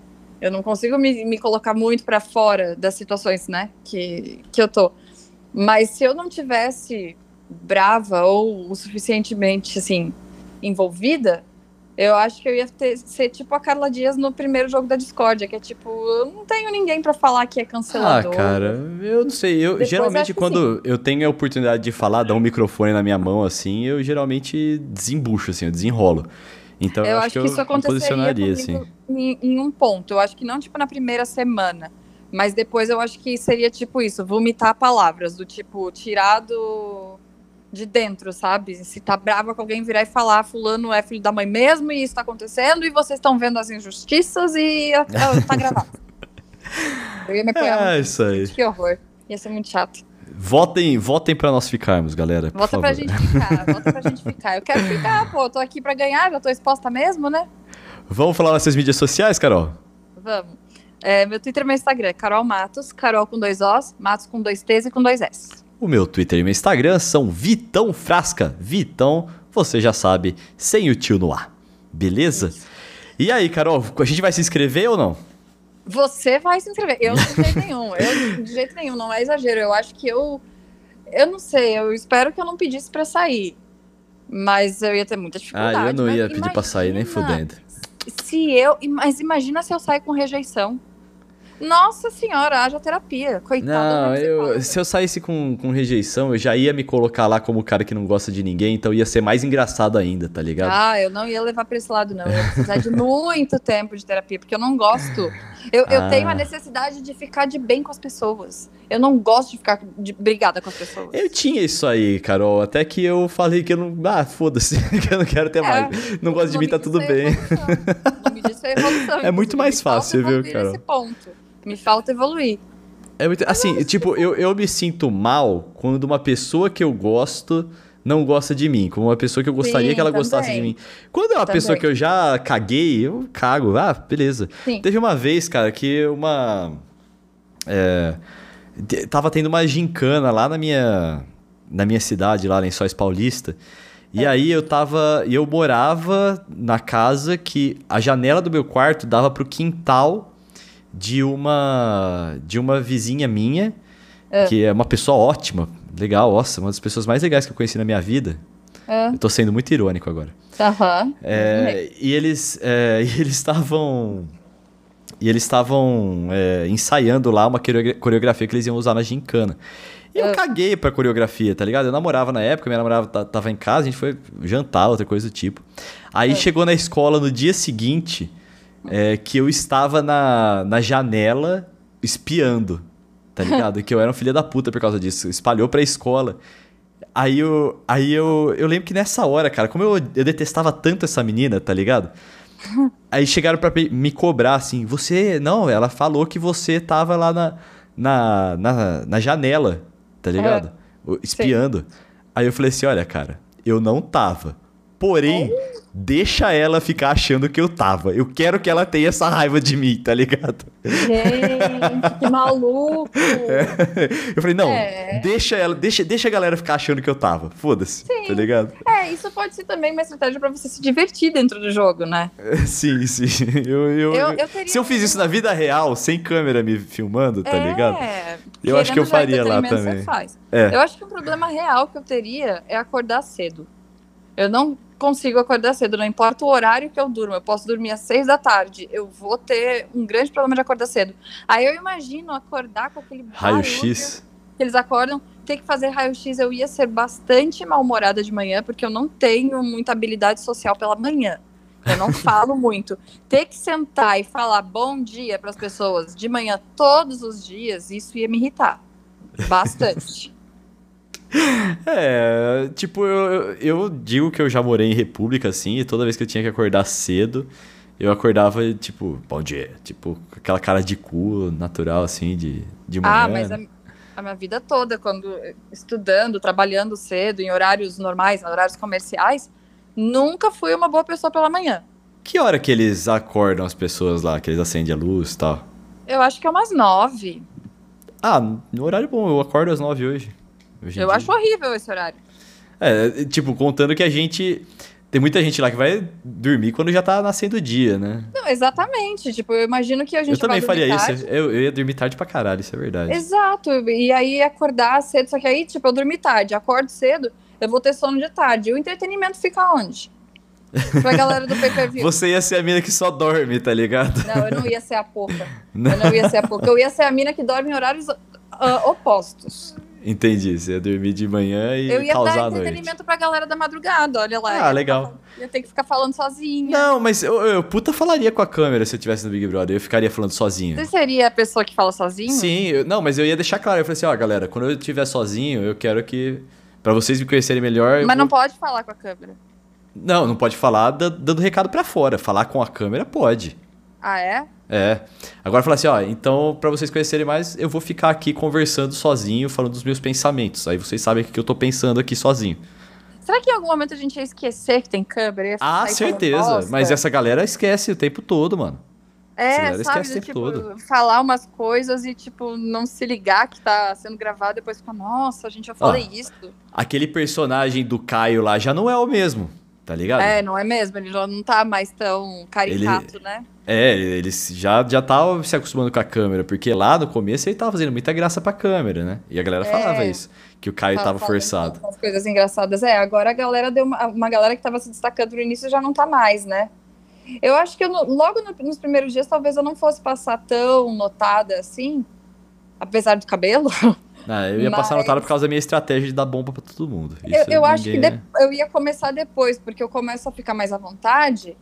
Eu não consigo me, me colocar muito para fora das situações, né, que, que eu tô. Mas se eu não tivesse brava ou o suficientemente, assim, envolvida, eu acho que eu ia ter, ser tipo a Carla Dias no primeiro jogo da Discord, que é tipo, eu não tenho ninguém para falar que é cancelador. Ah, cara, eu não sei. Eu Depois geralmente quando eu tenho a oportunidade de falar, dar um microfone na minha mão assim, eu geralmente desembucho assim, eu desenrolo. Então eu, eu acho, acho, que, isso aconteceria assim. Em, em, um ponto. Eu acho que não tipo na primeira semana, mas depois eu acho que seria tipo isso, vomitar palavras do tipo tirado de dentro, sabe? Se tá brava com alguém virar e falar fulano é filho da mãe mesmo e isso tá acontecendo e vocês estão vendo as injustiças e tá gravado. (laughs) eu ia me apoiar. É isso aí. Que horror. Ia ser muito chato. Votem, votem pra nós ficarmos, galera. Vota pra gente ficar, vota pra gente (laughs) ficar. Eu quero ficar, pô, eu tô aqui pra ganhar, já tô exposta mesmo, né? Vamos falar nas suas mídias sociais, Carol? Vamos. É, meu Twitter e meu Instagram, Carol Matos, Carol com dois Os, Matos com dois T's e com dois S. O meu Twitter e meu Instagram são Vitão Frasca. Vitão, você já sabe, sem o tio no ar. Beleza? Isso. E aí, Carol, a gente vai se inscrever ou não? Você vai se inscrever. Eu, de jeito nenhum. Eu, de jeito nenhum, não é exagero. Eu acho que eu. Eu não sei, eu espero que eu não pedisse para sair. Mas eu ia ter muita dificuldade. Ah, eu não ia pedir pra sair nem fudendo. Se eu. Mas imagina se eu sair com rejeição. Nossa senhora, haja terapia. Coitado. Não, eu, se eu saísse com, com rejeição, eu já ia me colocar lá como o cara que não gosta de ninguém, então ia ser mais engraçado ainda, tá ligado? Ah, eu não ia levar pra esse lado, não. Eu ia precisar de muito (laughs) tempo de terapia, porque eu não gosto. Eu, ah. eu tenho a necessidade de ficar de bem com as pessoas. Eu não gosto de ficar de, brigada com as pessoas. Eu tinha isso aí, Carol. Até que eu falei que eu não. Ah, foda-se, (laughs) que eu não quero ter é, mais. Não gosto de mim, tá tudo bem. (laughs) É, evolução, é muito mais fácil, viu, Carol? Esse ponto. Me falta evoluir. É muito, assim, tipo, eu, eu me sinto mal quando uma pessoa que eu gosto não gosta de mim, como uma pessoa que eu gostaria Sim, que ela também. gostasse de mim. Quando é uma também. pessoa que eu já caguei, eu cago. Ah, beleza. Sim. Teve uma vez, cara, que uma. É, tava tendo uma gincana lá na minha, na minha cidade, lá em Sóis Paulista. E é. aí eu tava. Eu morava na casa que a janela do meu quarto dava pro quintal de uma de uma vizinha minha, é. que é uma pessoa ótima, legal, nossa, uma das pessoas mais legais que eu conheci na minha vida. É. Eu tô sendo muito irônico agora. Uhum. É, e eles é, (laughs) e eles estavam e eles estavam é, ensaiando lá uma coreografia que eles iam usar na gincana. E eu é. caguei pra coreografia, tá ligado? Eu namorava na época, minha namorada tava em casa, a gente foi jantar, outra coisa do tipo. Aí chegou na escola no dia seguinte, é, que eu estava na, na janela espiando, tá ligado? (laughs) que eu era um filho da puta por causa disso. Espalhou pra escola. Aí eu, aí eu, eu lembro que nessa hora, cara, como eu, eu detestava tanto essa menina, tá ligado? (laughs) Aí chegaram pra me cobrar assim, você. Não, ela falou que você tava lá na, na, na, na janela, tá ligado? É. Espiando. Sim. Aí eu falei assim: olha, cara, eu não tava. Porém, deixa ela ficar achando que eu tava. Eu quero que ela tenha essa raiva de mim, tá ligado? Gente, que maluco! (laughs) É. Eu falei, não, é. deixa ela, deixa, deixa a galera ficar achando que eu tava. Foda-se, tá ligado? É, isso pode ser também uma estratégia para você se divertir dentro do jogo, né? Sim, sim. Eu, eu, eu, eu se eu fiz isso na vida real, sem câmera me filmando, tá é, ligado? Eu acho que eu faria lá também. É. Eu acho que o problema real que eu teria é acordar cedo. Eu não consigo acordar cedo, não importa o horário que eu durmo, eu posso dormir às seis da tarde, eu vou ter um grande problema de acordar cedo. Aí eu imagino acordar com aquele raio-x que eles acordam, ter que fazer raio-x, eu ia ser bastante mal-humorada de manhã, porque eu não tenho muita habilidade social pela manhã. Eu não (laughs) falo muito. Ter que sentar e falar bom dia para as pessoas de manhã todos os dias, isso ia me irritar (laughs) bastante. (laughs) É, tipo, eu, eu digo que eu já morei em república, assim, e toda vez que eu tinha que acordar cedo, eu acordava, tipo, bom dia. Tipo, com aquela cara de cu natural, assim, de, de manhã. Ah, mas a, a minha vida toda, quando estudando, trabalhando cedo, em horários normais, em horários comerciais, nunca fui uma boa pessoa pela manhã. Que hora que eles acordam as pessoas lá, que eles acendem a luz e tal? Eu acho que é umas nove. Ah, no horário bom, eu acordo às nove hoje. Eu acho horrível esse horário. É, tipo, contando que a gente. Tem muita gente lá que vai dormir quando já tá nascendo o dia, né? Não, exatamente. Tipo, eu imagino que a gente Eu também faria tarde. isso. Eu, eu ia dormir tarde pra caralho, isso é verdade. Exato. E aí acordar cedo. Só que aí, tipo, eu dormi tarde, acordo cedo, eu vou ter sono de tarde. E o entretenimento fica onde? Pra galera do pay-per-view. (laughs) Você ia ser a mina que só dorme, tá ligado? Não, eu não ia ser a pouca. (laughs) Eu não ia ser a pouca. Eu ia ser a mina que dorme em horários uh, opostos. Entendi, você ia dormir de manhã e Eu ia causar dar entretenimento pra galera da madrugada, olha lá. Ah, legal. Ia ter que ficar falando sozinha. Não, mas eu, eu puta falaria com a câmera se eu tivesse no Big Brother. Eu ficaria falando sozinho. Você seria a pessoa que fala sozinho? Sim, eu, não, mas eu ia deixar claro. Eu falei assim, ó, galera, quando eu estiver sozinho, eu quero que... Pra vocês me conhecerem melhor... Mas não pode falar com a câmera. Não, não pode falar dando recado para fora. Falar com a câmera pode. Ah, é? É. Agora falar assim, ó, então para vocês conhecerem mais, eu vou ficar aqui conversando sozinho, falando dos meus pensamentos. Aí vocês sabem o que eu tô pensando aqui sozinho. Será que em algum momento a gente ia esquecer que tem câmera? Ah, certeza. Mas essa galera esquece o tempo todo, mano. É, sabe, do, tipo, todo. falar umas coisas e, tipo, não se ligar que tá sendo gravado, depois ficar, nossa, a gente já falei isso. Aquele personagem do Caio lá já não é o mesmo, tá ligado? É, não é mesmo, ele já não tá mais tão caricato, ele... né? É, ele já, já tava se acostumando com a câmera, porque lá no começo ele tava fazendo muita graça pra câmera, né? E a galera é, falava isso, que o Caio tava, tava forçado. As coisas engraçadas. É, agora a galera deu uma, uma galera que tava se destacando no início já não tá mais, né? Eu acho que eu, logo no, nos primeiros dias talvez eu não fosse passar tão notada assim, apesar do cabelo. (laughs) Ah, eu ia Mas... passar notada por causa da minha estratégia de dar bomba pra todo mundo. Isso eu, eu ninguém... acho que de, eu ia começar depois, porque eu começo a ficar mais à vontade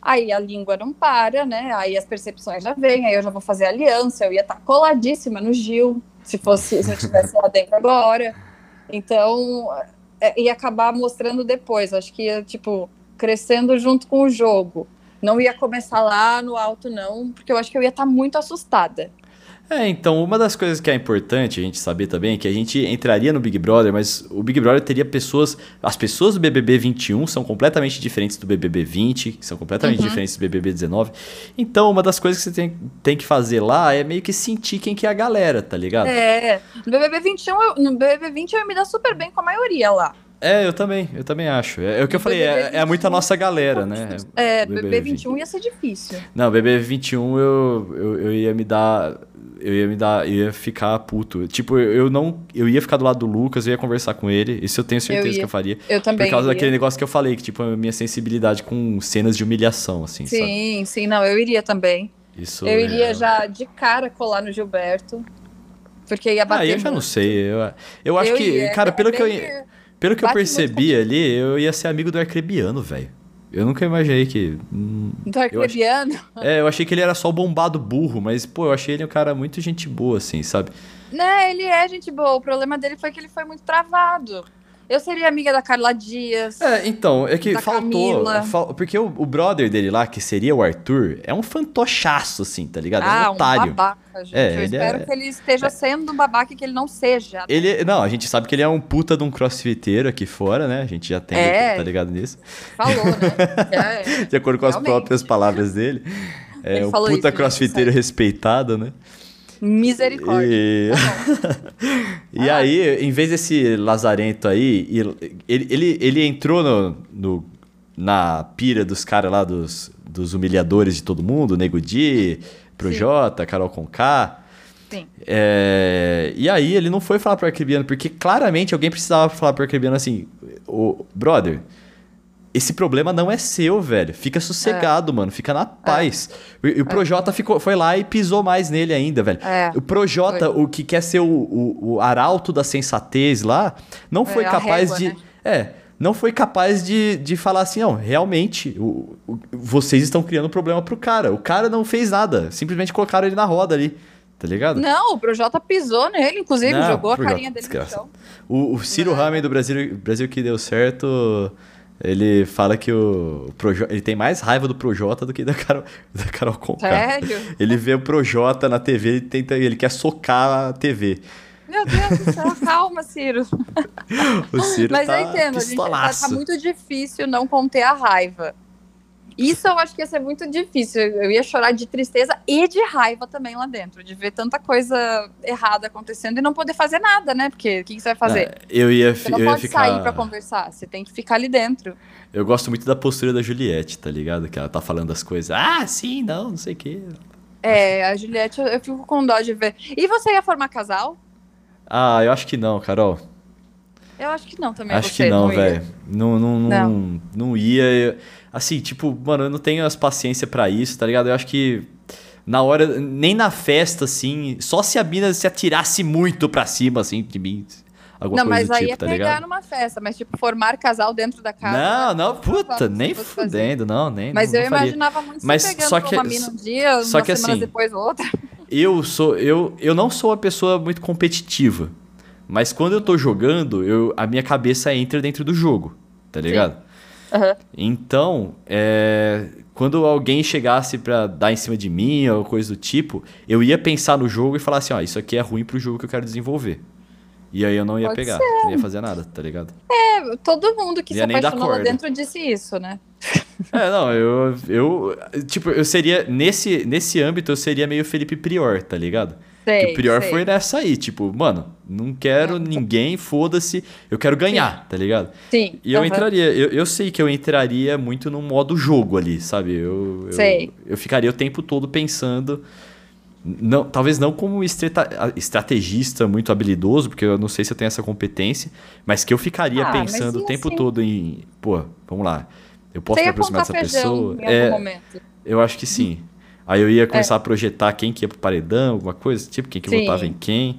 Aí a língua não para, né? Aí as percepções já vêm, aí eu já vou fazer aliança, eu ia estar tá coladíssima no Gil, se fosse se eu estivesse lá dentro agora. Então, é, ia acabar mostrando depois. Acho que ia, tipo, crescendo junto com o jogo. Não ia começar lá no alto, não, porque eu acho que eu ia estar tá muito assustada. É, então, uma das coisas que é importante a gente saber também é que a gente entraria no Big Brother, mas o Big Brother teria pessoas. As pessoas do BBB 21 são completamente diferentes do BBB 20, que são completamente uhum. diferentes do BBB 19. Então, uma das coisas que você tem, tem que fazer lá é meio que sentir quem que é a galera, tá ligado? É. No BBB 21, eu, no BBB 20 eu me dá super bem com a maioria lá. É, eu também, eu também acho. É, é o que eu falei, é, é muito a nossa galera, né? É, BBB 21 ia ser difícil. Não, BBB 21 eu, eu, eu ia me dar eu ia me dar, eu ia ficar puto. Tipo, eu não, eu ia ficar do lado do Lucas, eu ia conversar com ele, isso eu tenho certeza eu que eu faria. Eu também. Por causa daquele negócio que eu falei, que tipo, a minha sensibilidade com cenas de humilhação, assim, Sim, sabe? sim, não, eu iria também. Isso eu iria é... já de cara colar no Gilberto, porque ia bater. Ah, eu já não sei, eu, eu acho eu que, ia, cara, pelo que eu pelo que eu percebi ali, eu ia ser amigo do Arcrebiano, velho. Eu nunca imaginei que. Hum, do Arcrebiano? É, eu achei que ele era só o bombado burro, mas, pô, eu achei ele um cara muito gente boa, assim, sabe? Né, ele é gente boa. O problema dele foi que ele foi muito travado. Eu seria amiga da Carla Dias. É, então, é que faltou. Fal, porque o, o, brother dele lá, que seria o Arthur, é um fantochaço, assim, tá ligado? Ah, é um otário. Um babaca, gente. É, Eu espero é... que ele esteja é. sendo um babaca e que ele não seja. Né? Ele, não, a gente sabe que ele é um puta de um crossfiteiro aqui fora, né? A gente já tem, é, tá ligado nisso? Falou, né? (laughs) É, de acordo com Realmente. as próprias palavras dele. É um puta isso, crossfiteiro respeitado, né? Misericórdia. E, (laughs) e ah. aí, em vez desse lazarento aí, ele, ele, ele entrou no, no na pira dos caras lá, dos, dos humilhadores de todo mundo, Nego Di, Projota, Carol Conká. Sim. É, e aí ele não foi falar pro Arquibiano, porque claramente alguém precisava falar pro Arquibiano assim, o brother, esse problema não é seu, velho. Fica sossegado, é. mano. Fica na paz. É. E, o Projota ficou, foi lá e pisou mais nele ainda, velho. É. O Projota, foi. o que quer ser o, o, o, arauto da sensatez lá, não foi é, capaz régua, de. Né? É. Não foi capaz de, de falar assim, não, realmente, o, o, vocês estão criando um problema pro cara. O cara não fez nada. Simplesmente colocaram ele na roda ali. Tá ligado? Não, o Projota pisou nele, inclusive, não, jogou a carinha dele desgraça. no chão. O, o Ciro Ramen do Brasil, Brasil que deu certo ele fala que o Projota, ele tem mais raiva do Projota do que da Carol, da Carol Conká. Sério? Ele vê o Projota na TV e tenta, ele quer socar a TV. Meu Deus do céu, (laughs) calma, Ciro. o Ciro Mas tá eu entendo, gente, tá, tá muito difícil não conter a raiva. Isso eu acho que ia ser muito difícil. Eu ia chorar de tristeza e de raiva também lá dentro, de ver tanta coisa errada acontecendo e não poder fazer nada, né? Porque o que, que, você vai fazer? Não, eu ia, você não eu pode ficar... sair para conversar, você tem que ficar ali dentro. Eu gosto muito da postura da Juliette, tá ligado? Que ela tá falando as coisas. Ah, sim, não, não sei o quê. É, a Juliette, eu, fico com dó de ver. E você ia formar casal? Ah, eu acho que não, Carol. Eu acho que não também. Acho que não, velho. Não, não, não, não, não ia. Assim, tipo, mano, eu não tenho as paciência para isso, tá ligado? Eu acho que na hora, nem na festa, assim, só se a mina se atirasse muito pra cima, assim, de mim. Alguma não, mas aí tipo, é tá pegar ligado? numa festa, mas tipo, formar casal dentro da casa. Não, não, puta, nem fudendo, não, nem. Mas não, eu não imaginava muito mas pegando só que, uma mina um dia, só que assim, depois outra. Eu sou, eu, eu não sou uma pessoa muito competitiva. Mas quando eu tô jogando, eu, a minha cabeça entra dentro do jogo, tá ligado? Uhum. Então, é, quando alguém chegasse para dar em cima de mim ou coisa do tipo, eu ia pensar no jogo e falar assim, ó, isso aqui é ruim pro jogo que eu quero desenvolver. E aí eu não ia Pode pegar, ser. não ia fazer nada, tá ligado? É, todo mundo que se apaixonou lá dentro disse isso, né? É, não, eu, eu. Tipo, eu seria. Nesse, nesse âmbito, eu seria meio Felipe Prior, tá ligado? Sei, que o Prior sei. foi nessa aí, tipo, mano, não quero é. ninguém, foda-se, eu quero ganhar, Sim. tá ligado? Sim. E eu entraria, eu, eu sei que eu entraria muito no modo jogo ali, sabe? Eu, sei. eu, eu ficaria o tempo todo pensando não, talvez não como estrategista muito habilidoso, porque eu não sei se eu tenho essa competência, mas que eu ficaria ah, pensando o tempo assim? todo em, pô, vamos lá, eu posso me aproximar dessa pessoa? é, eu acho que sim. Aí eu ia começar é. a projetar quem que ia pro paredão, alguma coisa, tipo, quem que sim. votava em quem.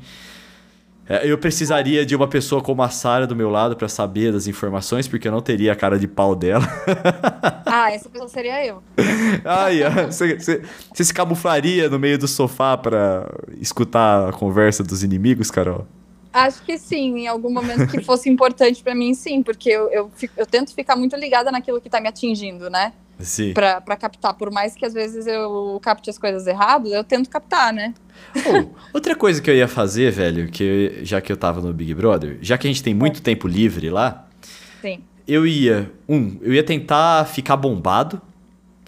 É, eu precisaria de uma pessoa como a Sara do meu lado para saber das informações, porque eu não teria a cara de pau dela. (laughs) Ah, essa pessoa seria eu. (laughs) Ai, você, você, você se camuflaria no meio do sofá para escutar a conversa dos inimigos, Carol? Acho que sim, em algum momento que fosse importante para mim, sim, porque eu, eu, eu, tento ficar muito ligada naquilo que tá me atingindo, né? Sim. Pra, pra captar. Por mais que às vezes eu capte as coisas erradas, eu tento captar, né? Oh, outra coisa que eu ia fazer, velho, que eu, já que eu tava no Big Brother, já que a gente tem muito é. tempo livre lá, Sim. eu ia, um, eu ia tentar ficar bombado,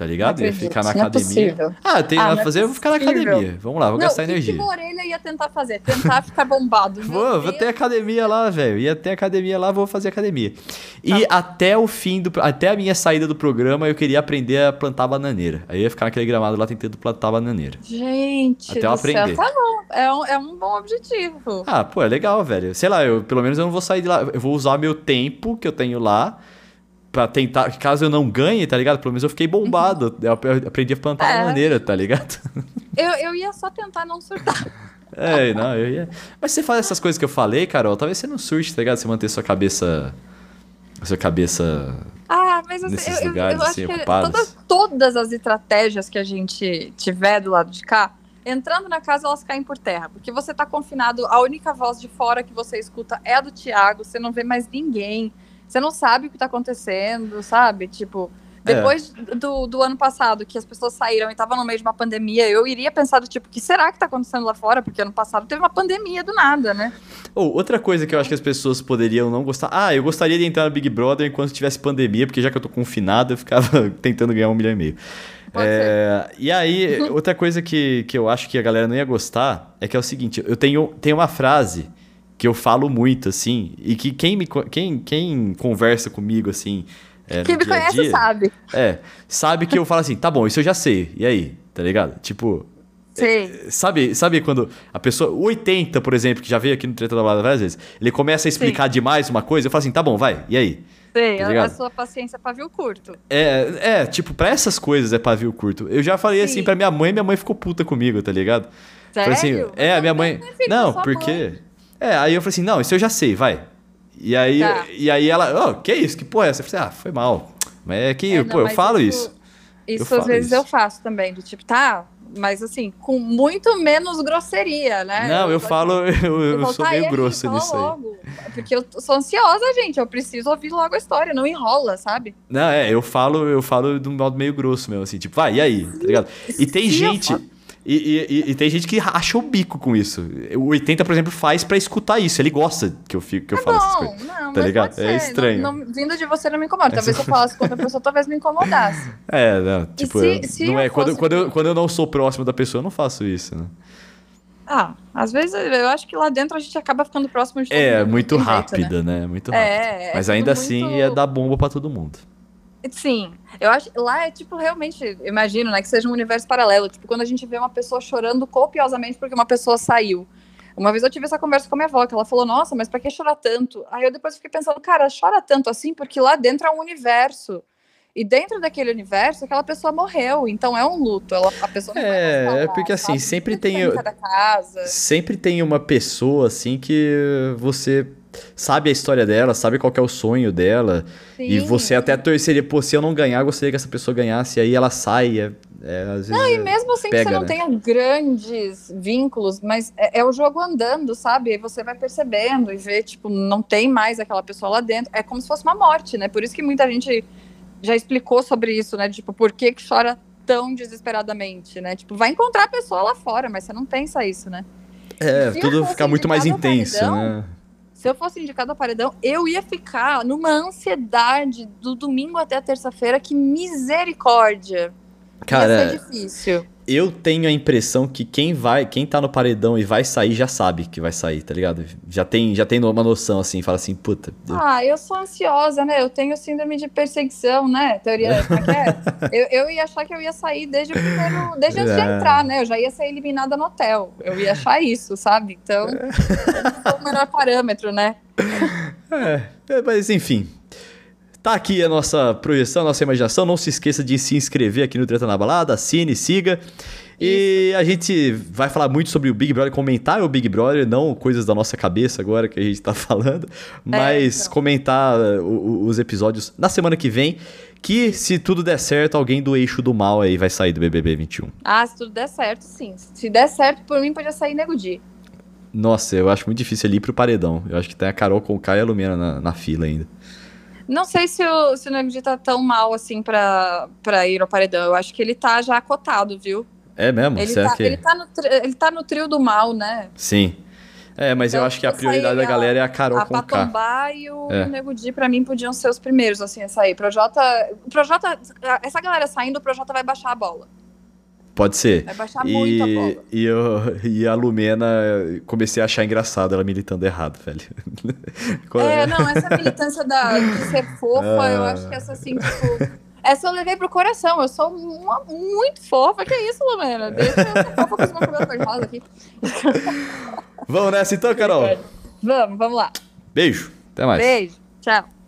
tá ligado? Ia ficar na é academia. É ah, tem ah, a fazer, eu vou ficar na academia. Vamos lá, vou não, gastar energia. Que orelha ia tentar fazer? Tentar ficar bombado. vou, vou ter academia lá, velho. Ia ter academia lá, vou fazer academia. E tá até o fim do. Até a minha saída do programa, eu queria aprender a plantar bananeira. Aí eu ia ficar naquele gramado lá tentando plantar bananeira. Gente, até eu aprender. Céu, tá bom. É um, é um bom objetivo. Ah, pô, é legal, velho. Sei lá, eu pelo menos eu não vou sair de lá. Eu vou usar meu tempo que eu tenho lá pra tentar, caso eu não ganhe, tá ligado? Pelo menos eu fiquei bombado. Uhum. Eu aprendi a plantar é. maneira, tá ligado? Eu, eu ia só tentar não surtar. (laughs) É, não, eu ia. Mas você faz essas coisas que eu falei, Carol, talvez você não surte, tá ligado? Você manter sua cabeça. Sua cabeça. Ah, mas assim, nesses eu, lugares, eu, eu assim, acho ocupados. que todas, todas as estratégias que a gente tiver do lado de cá entrando na casa elas caem por terra, porque você tá confinado, a única voz de fora que você escuta é a do Thiago, você não vê mais ninguém, você não sabe o que tá acontecendo, sabe? Tipo, é. Depois é. do, do ano passado, que as pessoas saíram e estavam no meio de uma pandemia, eu iria pensar do tipo, o que será que está acontecendo lá fora? Porque ano passado teve uma pandemia do nada, né? Oh, outra coisa que eu acho que as pessoas poderiam não gostar. Ah, eu gostaria de entrar no Big Brother enquanto tivesse pandemia, porque já que eu tô confinado, eu ficava (laughs) tentando ganhar um milhão e meio. É, e aí, (laughs) outra coisa que, que eu acho que a galera não ia gostar é que é o seguinte: eu tenho, tenho uma frase que eu falo muito, assim, e que quem, me, quem, quem conversa comigo, assim, é, Quem me conhece dia, sabe. É, sabe que eu falo assim, tá bom, isso eu já sei. E aí? Tá ligado? Tipo. Sei. É, sabe, sabe quando a pessoa. O 80, por exemplo, que já veio aqui no Treta da Balada várias vezes, ele começa a explicar Sim. demais uma coisa, eu falo assim, tá bom, vai, e aí? Sei, tá a, sua paciência é pavio curto. É, é, tipo, pra essas coisas é pavio curto. Eu já falei assim Sim. assim pra minha mãe, minha mãe ficou puta comigo, tá ligado? Sério? Assim, é, a minha mãe. Não, porque. Mãe. É, aí eu falei assim, não, isso eu já sei, vai. E aí, tá. e aí ela, oh, que isso? Que porra é essa? Eu falei, ah, foi mal. Mas é que, é, não, pô, eu falo isso. Isso, às vezes isso. eu faço também, do tipo, tá, mas assim, com muito menos grosseria, né? Não, eu, eu falo, (laughs) eu, eu, sou tá, meio grosso nisso logo, aí. Porque eu sou ansiosa, gente, eu preciso ouvir logo a história, não enrola, sabe? Não, é, eu falo, eu falo de um modo meio grosso mesmo, assim, tipo, vai, e aí, tá ligado? E tem gente e, e, e, tem gente que racha o bico com isso. O 80, por exemplo, faz para escutar isso. Ele gosta que eu, fico, que eu é falo bom, essas coisas. Não, tá ligado? É estranho. Não, não, vindo de você não me incomoda. Talvez se eu falasse com outra pessoa, talvez me incomodasse. (laughs) É, não. Tipo, se, se não é. Quando, quando, eu, quando eu não sou próximo da pessoa, eu não faço isso, né? Ah, às vezes eu acho que lá dentro a gente acaba ficando próximo de todo é, mundo. Muito rápida, né? né? Muito rápida, é, é Mas ainda assim muito... ia dar bomba para todo mundo. Sim, eu acho lá é tipo realmente, imagino, né, que seja um universo paralelo, tipo quando a gente vê uma pessoa chorando copiosamente porque uma pessoa saiu. Uma vez eu tive essa conversa com a minha avó, que ela falou: "Nossa, mas para que chorar tanto?". Aí eu depois fiquei pensando: "Cara, chora tanto assim porque lá dentro é um universo. E dentro daquele universo, aquela pessoa morreu, então é um luto. Ela, a pessoa não é, falar, é porque assim, sempre tem sempre tem uma pessoa assim que você sabe a história dela, sabe qual é o sonho dela. Sim. E você até torceria, pô, se eu não ganhar, gostaria que essa pessoa ganhasse. E aí ela sai. É, é, não, e mesmo assim pega, que você não né? tenha grandes vínculos, mas é, é, o jogo andando, sabe? Aí você vai percebendo e vê, tipo, não tem mais aquela pessoa lá dentro. É como se fosse uma morte, né? Por isso que muita gente já explicou sobre isso, né? Tipo, por que, que chora tão desesperadamente, né? Tipo, vai encontrar a pessoa lá fora, mas você não pensa isso, né? É, tudo fica muito mais intenso, né? Se eu fosse indicado ao paredão, eu ia ficar numa ansiedade do domingo até a terça-feira, que misericórdia. Cara, ia ser difícil eu tenho a impressão que quem vai, quem tá no paredão e vai sair já sabe que vai sair, tá ligado? Já tem, já tem uma noção assim, fala assim, puta. Eu... Ah, eu sou ansiosa, né? Eu tenho síndrome de perseguição, né? Teoria, é, é? (laughs) eu, eu ia achar que eu ia sair desde o primeiro, desde antes de é. entrar, né? Eu já ia ser eliminada no hotel. Eu ia achar isso, sabe? Então, (laughs) é o melhor parâmetro, né? é, mas enfim, Tá aqui a nossa projeção, a nossa imaginação. Não se esqueça de se inscrever aqui no Treta na Balada, assine, siga. E a gente vai falar muito sobre o Big Brother, comentar o Big Brother, não coisas da nossa cabeça agora que a gente tá (laughs) falando, mas é, então. comentar uh, os episódios na semana que vem. Que se tudo der certo, alguém do eixo do mal aí vai sair do BBB 21. Ah, se tudo der certo, sim. Se der certo, por mim podia sair Nego Di. Nossa, eu acho muito difícil ali pro paredão. Eu acho que tem a Carol com o Caio e a Lumena na, na fila ainda. Não sei se o, se o Nego tá tão mal assim pra, pra ir ao paredão. Eu acho que ele tá já acotado, viu? É mesmo? Ele, tá, que... ele, tá no, ele tá no trio do mal, né? Sim. É, mas então, eu acho que a prioridade da galera é a Carol a com A Patombá e o é. Nego Di, pra mim, podiam ser os primeiros, assim, a sair. Projota, o Projota, essa galera saindo, o Projota vai baixar a bola. Pode ser. Vai baixar e, muito a bola. E, eu, e a Lumena, comecei a achar engraçado ela militando errado, velho. (laughs) é, não, essa militância da, de ser fofa, ah. eu acho que essa assim, tipo. Essa eu levei pro coração. Eu sou uma, muito fofa. Que é isso, Lumena? Deixa eu ser fofa com os meus cabelos rosa aqui. Vamos nessa então, Carol? Vamos, vamos lá. Beijo. Até mais. Beijo. Tchau.